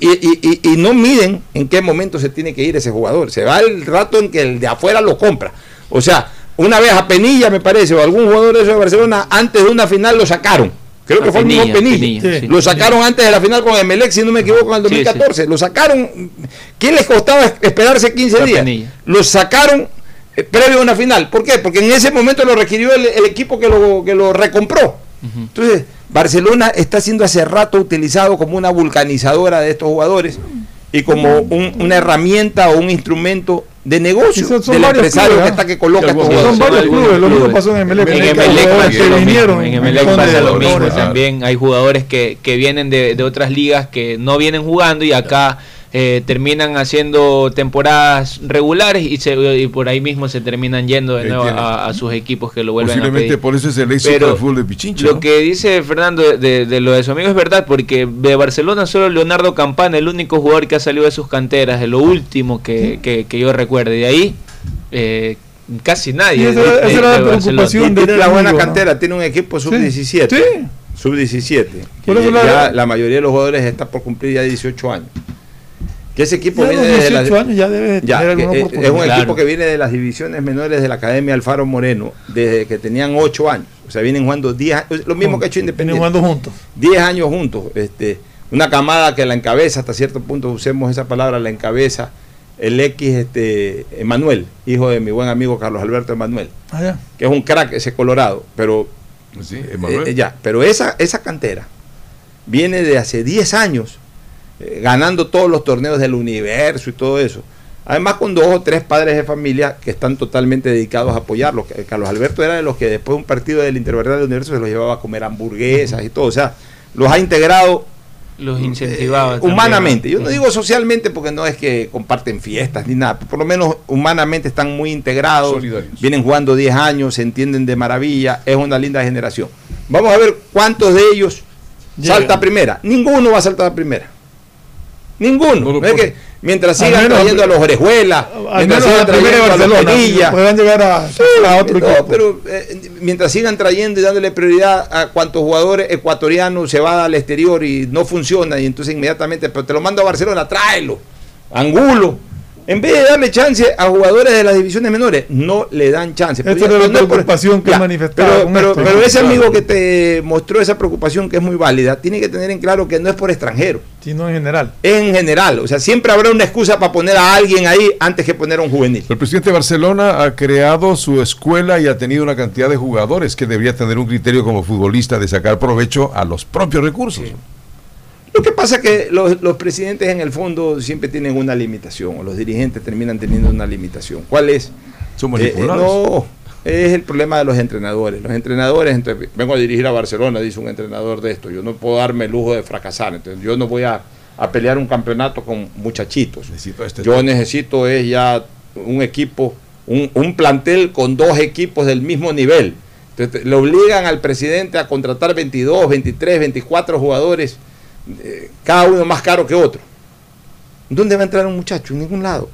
y, y, no miden en qué momento se tiene que ir ese jugador. Se va el rato en que el de afuera lo compra. O sea, una vez a Penilla, me parece, o algún jugador de eso de Barcelona, antes de una final lo sacaron. Creo que fue Penilla, el mismo Penilla. Penilla sí. Lo sacaron antes de la final con Emelec, si no me equivoco, en el 2014. Sí, sí. Lo sacaron. ¿Qué les costaba esperarse 15 días? Penilla. Lo sacaron eh, previo a una final. ¿Por qué? Porque en ese momento lo requirió el, el equipo que lo, que lo recompró. Uh -huh. Entonces, Barcelona está siendo hace rato utilizado como una vulcanizadora de estos jugadores y como un, una herramienta o un instrumento de negocio son, son del empresario clubes, que está que coloca estos jugadores. Son varios clubes, lo mismo pasó en Emelec. En Emelec que vinieron. En Emelec pasa lo mismo también. Hay jugadores que, que vienen de, de, otras ligas que no vienen jugando y acá eh, terminan haciendo temporadas regulares y, se, y, por ahí mismo se terminan yendo de nuevo a, a, sus equipos que lo vuelven a pedir. por eso es el éxito del fútbol de Pichincha. Lo ¿no? que dice Fernando de, de, de, lo de su amigo es verdad, porque de Barcelona solo Leonardo Campana, el único jugador que ha salido de sus canteras, de lo último que, que, que yo recuerde. De ahí, eh, casi nadie. esa, de, esa era la preocupación de la buena cantera, tiene un equipo sub-17. Sí. Sub-17. Ya la mayoría de los jugadores está por cumplir ya 18 años que ese equipo ya viene de las, años ya debe ya, que, eh, es un claro. equipo que viene de las divisiones menores de la Academia Alfaro Moreno desde que tenían 8 años. O sea vienen jugando 10 lo mismo juntos. que ha hecho Independiente vienen jugando juntos. 10 años juntos este una camada que la encabeza hasta cierto punto usemos esa palabra la encabeza el X este Emanuel hijo de mi buen amigo Carlos Alberto Emanuel ah, que es un crack ese colorado pero sí, eh, ya pero esa esa cantera viene de hace 10 años eh, ganando todos los torneos del universo y todo eso. Además con dos o tres padres de familia que están totalmente dedicados a apoyarlo. Carlos Alberto era de los que después de un partido del Interverdad del Universo se los llevaba a comer hamburguesas y todo. O sea, los ha integrado los incentivaba eh, humanamente. Yo no digo socialmente porque no es que comparten fiestas ni nada, por lo menos humanamente están muy integrados, vienen jugando 10 años, se entienden de maravilla, es una linda generación. Vamos a ver cuántos de ellos salta a primera. Ninguno va a saltar a primera. Ninguno. que mientras sigan trayendo a los orejuelas, mientras sigan trayendo a los Penilla, puedan llegar a, otro equipo. Pero eh, mientras sigan trayendo y dándole prioridad a cuantos jugadores ecuatorianos se va al exterior y no funciona, y entonces inmediatamente, pero te lo mando a Barcelona, tráelo. Angulo, en vez de darle chance a jugadores de las divisiones menores, no le dan chance. Esta es la preocupación que manifestaba. Pero, pero, ese amigo que te mostró esa preocupación que es muy válida, tiene que tener en claro que no es por extranjero. Sino en general. En general. O sea, siempre habrá una excusa para poner a alguien ahí antes que poner a un juvenil. El presidente de Barcelona ha creado su escuela y ha tenido una cantidad de jugadores que debería tener un criterio como futbolista de sacar provecho a los propios recursos. Lo que pasa es que los, presidentes en el fondo siempre tienen una limitación, o los dirigentes terminan teniendo una limitación. ¿Cuál es? Somos eh, eh, no, es el problema de los entrenadores. Los entrenadores, entonces, vengo a dirigir a Barcelona, dice un entrenador de esto, yo no puedo darme el lujo de fracasar, entonces yo no voy a, pelear un campeonato con muchachitos. Necesito este yo necesito es ya un equipo, un, un plantel con dos equipos del mismo nivel. Entonces, le obligan al presidente a contratar 22, 23, 24 jugadores eh, cada uno más caro que otro. ¿Dónde va a entrar un muchacho? En ningún lado.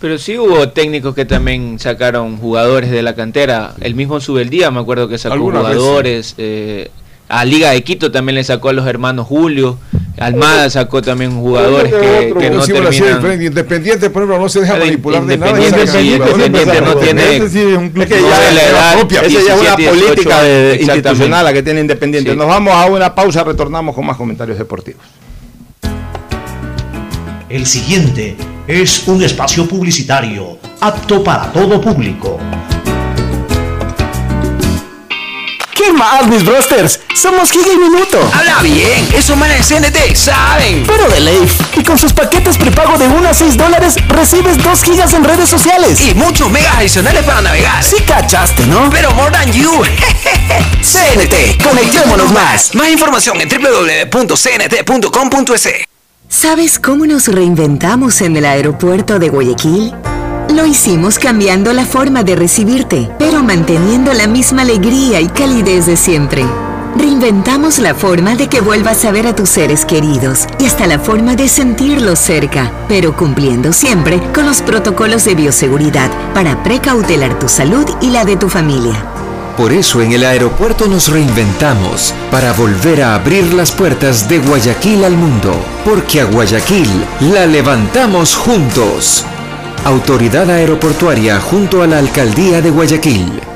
Pero sí hubo técnicos que también sacaron jugadores de la cantera. El mismo Subeldía, me acuerdo que sacó jugadores. Eh, a Liga de Quito también le sacó a los hermanos Julio. Almada sacó también jugadores que, que no terminan. Independiente, por ejemplo, no se deja manipular de nada. Independiente, no tiene. es que ya, la edad, esa ya es una política de, institucional la que tiene Independiente. Nos vamos a una pausa, retornamos con más comentarios deportivos. El siguiente es un espacio publicitario apto para todo público. ¿Qué más, mis brosters? Somos Giga y Minuto. Habla bien, esos manes de CNT saben. Pero de Leif. Y con sus paquetes prepago de 1 a 6 dólares, recibes 2 gigas en redes sociales. Y muchos megas adicionales para navegar. Sí cachaste, ¿no? Pero more than you. [LAUGHS] CNT, conectémonos más. Más información en www.cnt.com.es. ¿Sabes cómo nos reinventamos en el aeropuerto de Guayaquil? Lo hicimos cambiando la forma de recibirte, pero manteniendo la misma alegría y calidez de siempre. Reinventamos la forma de que vuelvas a ver a tus seres queridos y hasta la forma de sentirlos cerca, pero cumpliendo siempre con los protocolos de bioseguridad para precautelar tu salud y la de tu familia. Por eso en el aeropuerto nos reinventamos para volver a abrir las puertas de Guayaquil al mundo, porque a Guayaquil la levantamos juntos. Autoridad Aeroportuaria junto a la Alcaldía de Guayaquil.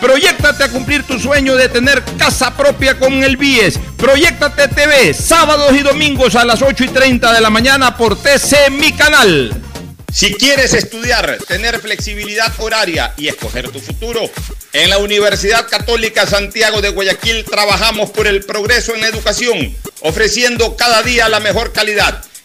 Proyectate a cumplir tu sueño de tener casa propia con el BIES. Proyectate TV, sábados y domingos a las 8 y 30 de la mañana por TC Mi Canal. Si quieres estudiar, tener flexibilidad horaria y escoger tu futuro, en la Universidad Católica Santiago de Guayaquil trabajamos por el progreso en la educación, ofreciendo cada día la mejor calidad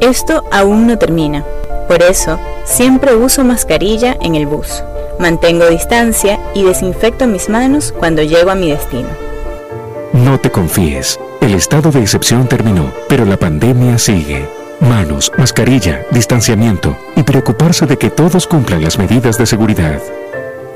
Esto aún no termina. Por eso, siempre uso mascarilla en el bus. Mantengo distancia y desinfecto mis manos cuando llego a mi destino. No te confíes. El estado de excepción terminó, pero la pandemia sigue. Manos, mascarilla, distanciamiento y preocuparse de que todos cumplan las medidas de seguridad.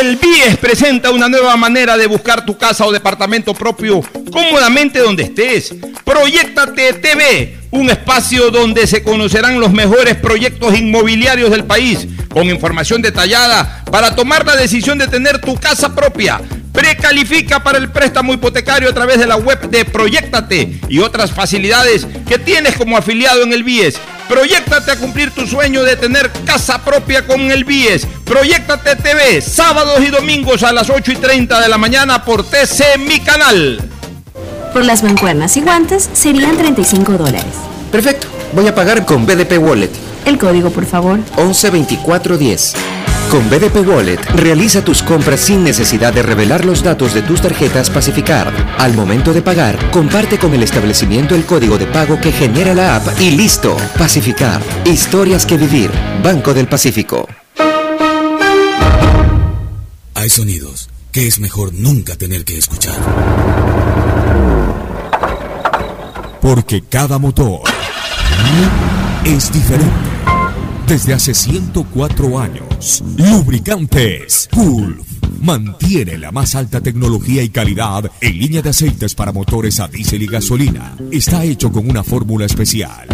El BIES presenta una nueva manera de buscar tu casa o departamento propio cómodamente donde estés. Proyectate TV, un espacio donde se conocerán los mejores proyectos inmobiliarios del país, con información detallada para tomar la decisión de tener tu casa propia. Precalifica para el préstamo hipotecario a través de la web de Proyectate y otras facilidades que tienes como afiliado en el BIES. Proyectate a cumplir tu sueño de tener casa propia con el BIES. Proyectate TV, sábados y domingos a las 8 y 30 de la mañana por TC Mi Canal. Por las mancuernas y guantes serían 35 dólares. Perfecto. Voy a pagar con BDP Wallet. El código, por favor. 112410. Con BDP Wallet, realiza tus compras sin necesidad de revelar los datos de tus tarjetas Pacificar. Al momento de pagar, comparte con el establecimiento el código de pago que genera la app y listo. Pacificar. Historias que vivir. Banco del Pacífico. Hay sonidos que es mejor nunca tener que escuchar. Porque cada motor es diferente. Desde hace 104 años, Lubricantes Gulf mantiene la más alta tecnología y calidad en línea de aceites para motores a diésel y gasolina. Está hecho con una fórmula especial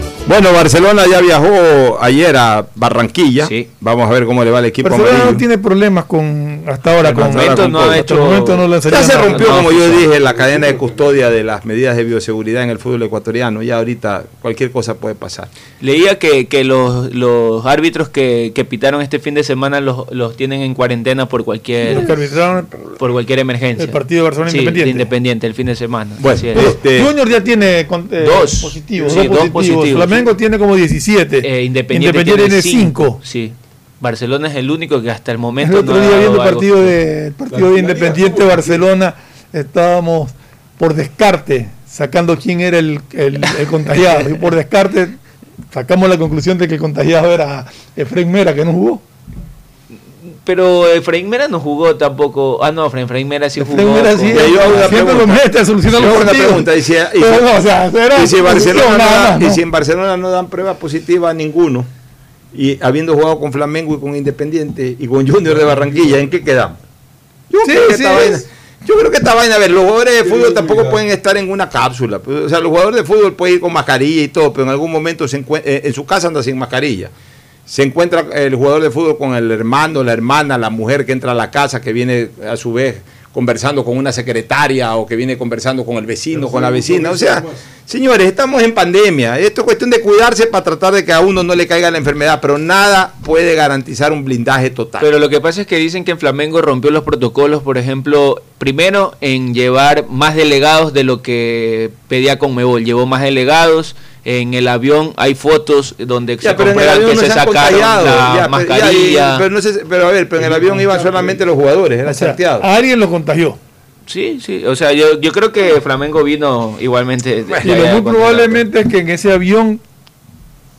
Bueno, Barcelona ya viajó ayer a Barranquilla. Vamos a ver cómo le va al equipo Barcelona amarillo. no tiene problemas con hasta ahora con, momento no ha hasta el hecho- momento no lanzaría Ya se rompió, como yo dije, la cadena de custodia de las medidas de bioseguridad en el fútbol ecuatoriano. Ya ahorita cualquier cosa puede pasar. Leía que, que los, los árbitros que, que pitaron este fin de semana los, los tienen en cuarentena por cualquier Los que arbitraron por cualquier emergencia. el partido de Barcelona Sí, Independiente. de Independiente el fin de semana. Bueno, es. este- Junior ya tiene con- eh, Dos. positivos, Sí, dos dos positivos. Flamengo tiene como 17. Eh, Independiente, tiene cinco. 5. Sí. Barcelona es el único que hasta el El momento otro no ha día viendo el algo. partido de, el partido de Independiente Barcelona estábamos por descarte sacando quién era el, el- el contagiado. Y por descarte sacamos la conclusión de que el contagiado era Efraín Mera, que no jugó. Pero Efraín Mera no jugó tampoco. Ah, no, Efraín Mera sí jugó. Efraín Mera sí, Y yo hago una siempre lo pregunta. mete, soluciona Yo los hago una partidos. pregunta. Y si, y si- Pero no, o sea, y si Barcelona no da- y si en Barcelona no dan prueba positiva a ninguno, y habiendo jugado con Flamengo y con Independiente y con Junior de Barranquilla, ¿en qué quedamos? Yo, Sí, creo, que sí, esta vaina, yo creo que esta vaina, a ver, los jugadores de fútbol tampoco pueden estar en una cápsula. pues, O sea, los jugadores de fútbol pueden ir con mascarilla y todo, pero en algún momento se eh, en su casa anda sin mascarilla. Se encuentra el jugador de fútbol con el hermano, la hermana, la mujer que entra a la casa, que viene a su vez conversando con una secretaria o que viene conversando con el vecino, con la vecina. O sea, señores, estamos en pandemia. Esto es cuestión de cuidarse para tratar de que a uno no le caiga la enfermedad, pero nada puede garantizar un blindaje total. Pero lo que pasa es que dicen que en Flamengo rompió los protocolos, por ejemplo, primero en llevar más delegados de lo que pedía Conmebol. Llevó más delegados. En el avión hay fotos donde se comprueban que se, sacaron la mascarilla. pero, no sé, pero a ver, pero en el avión iban solamente los jugadores, era sorteado. Alguien lo contagió. Sí, sí, o sea, yo, yo creo que Flamengo vino igualmente. y lo muy probablemente es que en ese avión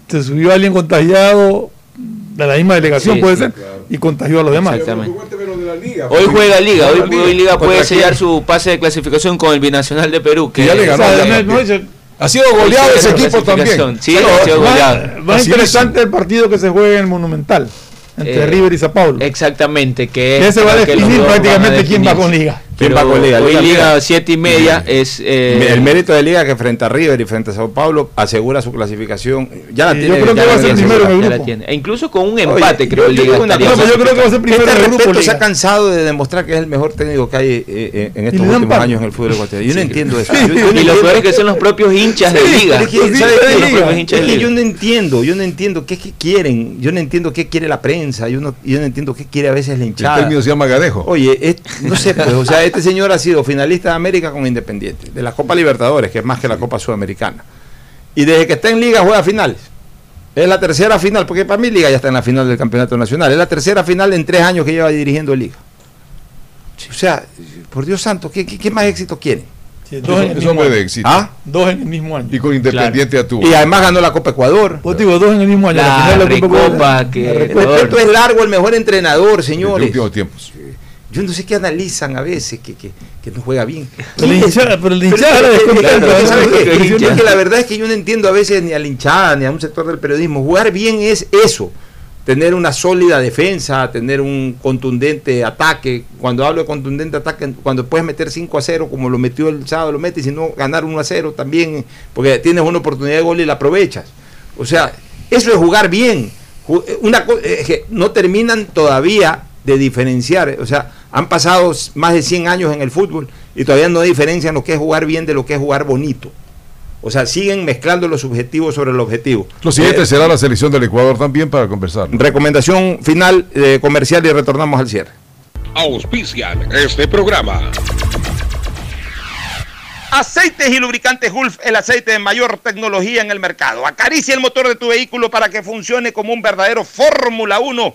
se subió alguien contagiado de la misma delegación, puede ser, y contagió a los demás. Exactamente. Hoy juega Liga, hoy, hoy Liga puede sellar su pase de clasificación con el Binacional de Perú. Que, ya le ganó. Ha sido goleado ese equipo también. Sí, ha sido goleado. Más interesante el partido que se juega en el Monumental entre Eh, River y Sao Paulo. Exactamente, que es Ese va a que definir a prácticamente quién va con Liga. ¿Quién va con Liga? Hoy Liga, Liga Liga. siete y media es eh, el mérito de Liga que frente a River y frente a Sao Paulo asegura su clasificación. Ya la Sí, tiene. yo creo que va a ser primero en el asegurada. ya la grupo. tiene. E incluso con un Oye, empate creo yo- el yo Liga una cosa, pero yo creo que va a ser primero Este en el grupo. respeto se Liga. ha cansado de demostrar que es el mejor técnico que hay eh, eh, en estos últimos pan. años en el fútbol ecuatoriano. Yo no entiendo eso. [LAUGHS] Sí. Yo- yo no y lo peor es que son los propios hinchas de Sí, Liga. pero Liga. Liga. yo no entiendo, yo no entiendo qué, quieren, yo no entiendo qué quiere la prensa, yo no, yo no entiendo qué quiere a veces la El hinchada. término se llama Gadejo. Oye, no sé, pues, o sea, este señor ha sido finalista de América con Independiente, de la Copa Libertadores, que es más que la Copa Sudamericana. Y desde que está en Liga juega finales. Es la tercera final, porque para mí Liga ya está en la final del Campeonato Nacional. Es la tercera final en tres años que lleva dirigiendo Liga. O sea, por Dios santo, ¿qué, qué- qué más éxito quieren? Sí, dos, en el mismo año. éxito. ¿Ah? dos en el mismo año. Y con Independiente a tuvo. Y además ganó la Copa Ecuador. Pues digo, dos en el mismo año. La final de Copa Recopa Ecuador. que- La. El respeto es largo, el mejor entrenador, En señores. últimos tiempos. Yo no sé qué analizan a veces, que, que, que no juega bien. Pero hinchada- pero hinchada que la verdad es que yo no entiendo a veces ni a la hinchada ni a un sector del periodismo. Jugar bien es eso. Tener una sólida defensa, tener un contundente ataque. Cuando hablo de contundente ataque, cuando puedes meter 5 a 0, como lo metió el sábado, lo metes, y no, ganar 1 a 0 también, porque tienes una oportunidad de gol y la aprovechas. O sea, eso es jugar bien. Ju- Una que no terminan todavía de diferenciar. O sea, han pasado más de 100 años en el fútbol y todavía no diferencian lo que es jugar bien de lo que es jugar bonito. O sea, siguen mezclando los subjetivos sobre el objetivo. Lo siguiente Eh, será la selección del Ecuador también para conversar. recomendación final eh, comercial y retornamos al cierre. Auspician este programa. Aceites y lubricantes Gulf, el aceite de mayor tecnología en el mercado. Acaricia el motor de tu vehículo para que funcione como un verdadero Fórmula 1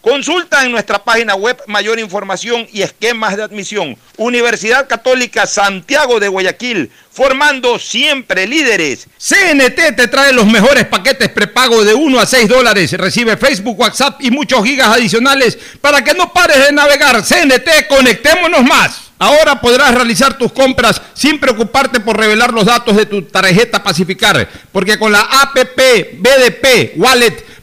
Consulta en nuestra página web mayor información y esquemas de admisión. Universidad Católica Santiago de Guayaquil, formando siempre líderes. CNT te trae los mejores paquetes prepago de 1 a 6 dólares. Recibe Facebook, WhatsApp y muchos gigas adicionales para que no pares de navegar. CNT, conectémonos más. Ahora podrás realizar tus compras sin preocuparte por revelar los datos de tu tarjeta Pacificar, porque con la APP BDP Wallet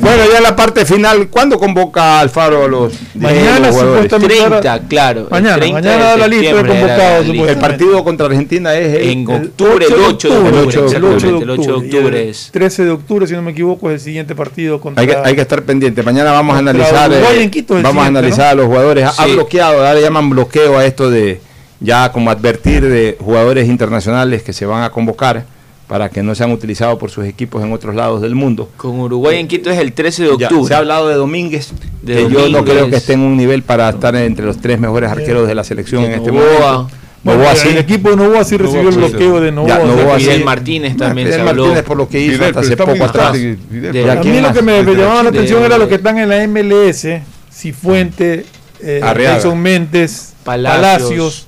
Bueno, ya la parte final, ¿cuándo convoca Alfaro a los Mañana, los jugadores? supuestamente. 30, claro. el Mañana, 30 mañana da la lista de convocados. El partido contra Argentina es el- En octubre, el 8 de octubre, El 8 de octubre. el 8 de Y el octubre es. 13 de octubre, si no me equivoco, es el siguiente partido contra Hay que, hay que estar pendiente. Mañana vamos a analizar. Eh, vamos a analizar ¿no? a los jugadores. Ha- Ha Sí. bloqueado, ahora le llaman bloqueo a esto de ya como advertir de jugadores internacionales que se van a convocar para que no sean utilizados por sus equipos en otros lados del mundo. Con Uruguay en Quito es el 13 de Ya, octubre. se ha hablado de Domínguez, De que yo no creo que esté en un nivel para estar entre los tres mejores arqueros de la selección en este momento. Novoa el sí. equipo de Novoa sí recibió el sí. bloqueo de Novoa. Ya, Novoa Fidel sí. Martínez también Fidel se habló. Martínez por lo que hizo Fidel, hasta hace poco atrás. De- A mí ¿quién lo que me, me llamaba la de- atención era lo que están en la MLS, Cifuente, eh. Nelson Méndez, Palacios. Palacios,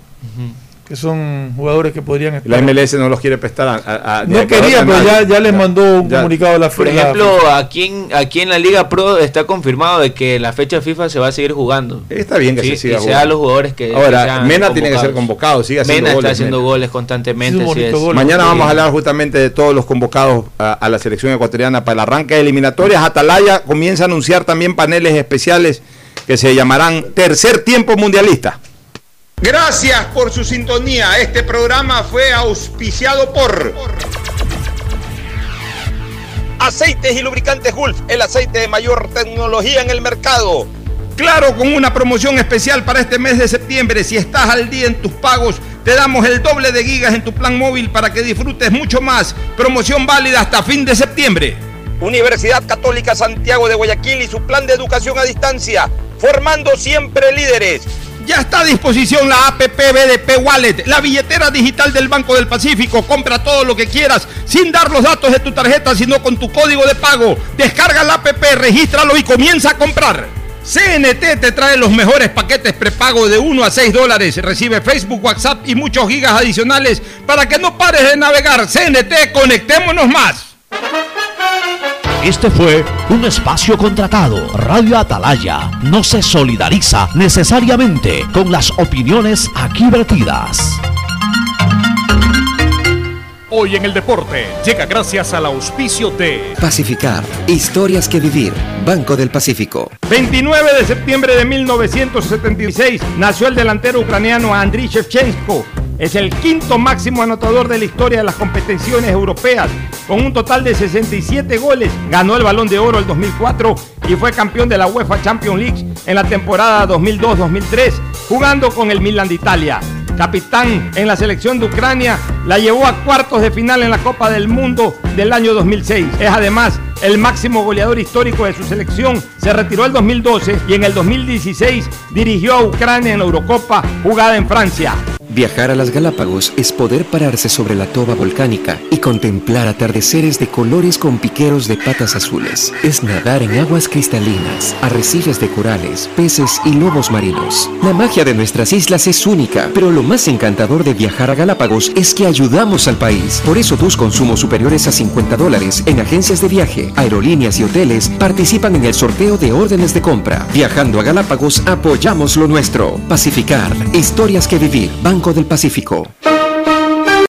que son jugadores que podrían estar. La MLS no los quiere prestar a, no quería, pero ya, nadie. ya les mandó un Ya. comunicado a la Por la- ejemplo, aquí en, aquí en la Liga Pro está confirmado de que la fecha FIFA se va a seguir jugando. Está bien que Sí, se siga y sea jugando. los jugadores que que Ahora, sean Mena tiene que ser convocado, sigue haciendo Mena goles, está haciendo Mena. goles constantemente. Sí, es. Mañana vamos a hablar justamente de todos los convocados a, a la selección ecuatoriana para el arranque de eliminatorias. Atalaya comienza a anunciar también paneles especiales que se llamarán Tercer Tiempo Mundialista. Gracias por su sintonía. Este programa fue auspiciado por Aceites y Lubricantes Gulf, el aceite de mayor tecnología en el mercado. Claro, con una promoción especial para este mes de septiembre. Si estás al día en tus pagos, te damos el doble de gigas en tu plan móvil para que disfrutes mucho más. Promoción válida hasta fin de septiembre. Universidad Católica Santiago de Guayaquil y su plan de educación a distancia, formando siempre líderes. Ya está a disposición la APP BDP Wallet, la billetera digital del Banco del Pacífico. Compra todo lo que quieras sin dar los datos de tu tarjeta, sino con tu código de pago. Descarga la APP, regístralo y comienza a comprar. CNT te trae los mejores paquetes prepago de 1 a 6 dólares. Recibe Facebook, WhatsApp y muchos gigas adicionales para que no pares de navegar. CNT, conectémonos más. Este fue un espacio contratado. Radio Atalaya no se solidariza necesariamente con las opiniones aquí vertidas. Hoy en el deporte llega gracias al auspicio de Pacificar. Historias que vivir. Banco del Pacífico. 29 de septiembre de 1976 nació el delantero ucraniano Andriy Shevchenko. Es el quinto máximo anotador de la historia de las competiciones europeas. Con un total de 67 goles, ganó el Balón de Oro el 2004 y fue campeón de la UEFA Champions League en la temporada 2002-2003, jugando con el Milan de Italia. Capitán en la selección de Ucrania, la llevó a cuartos de final en la Copa del Mundo del año 2006. Es además el máximo goleador histórico de su selección. Se retiró el 2012 y en el 2016 dirigió a Ucrania en la Eurocopa jugada en Francia. Viajar a las Galápagos es poder pararse sobre la toba volcánica y contemplar atardeceres de colores con piqueros de patas azules. Es nadar en aguas cristalinas, arrecifes de corales, peces y lobos marinos. La magia de nuestras islas es única, pero lo más encantador de viajar a Galápagos es que ayudamos al país. Por eso tus consumos superiores a 50 dólares en agencias de viaje, aerolíneas y hoteles participan en el sorteo de órdenes de compra. Viajando a Galápagos apoyamos lo nuestro. Pacificar. Historias que vivir. Del Pacífico.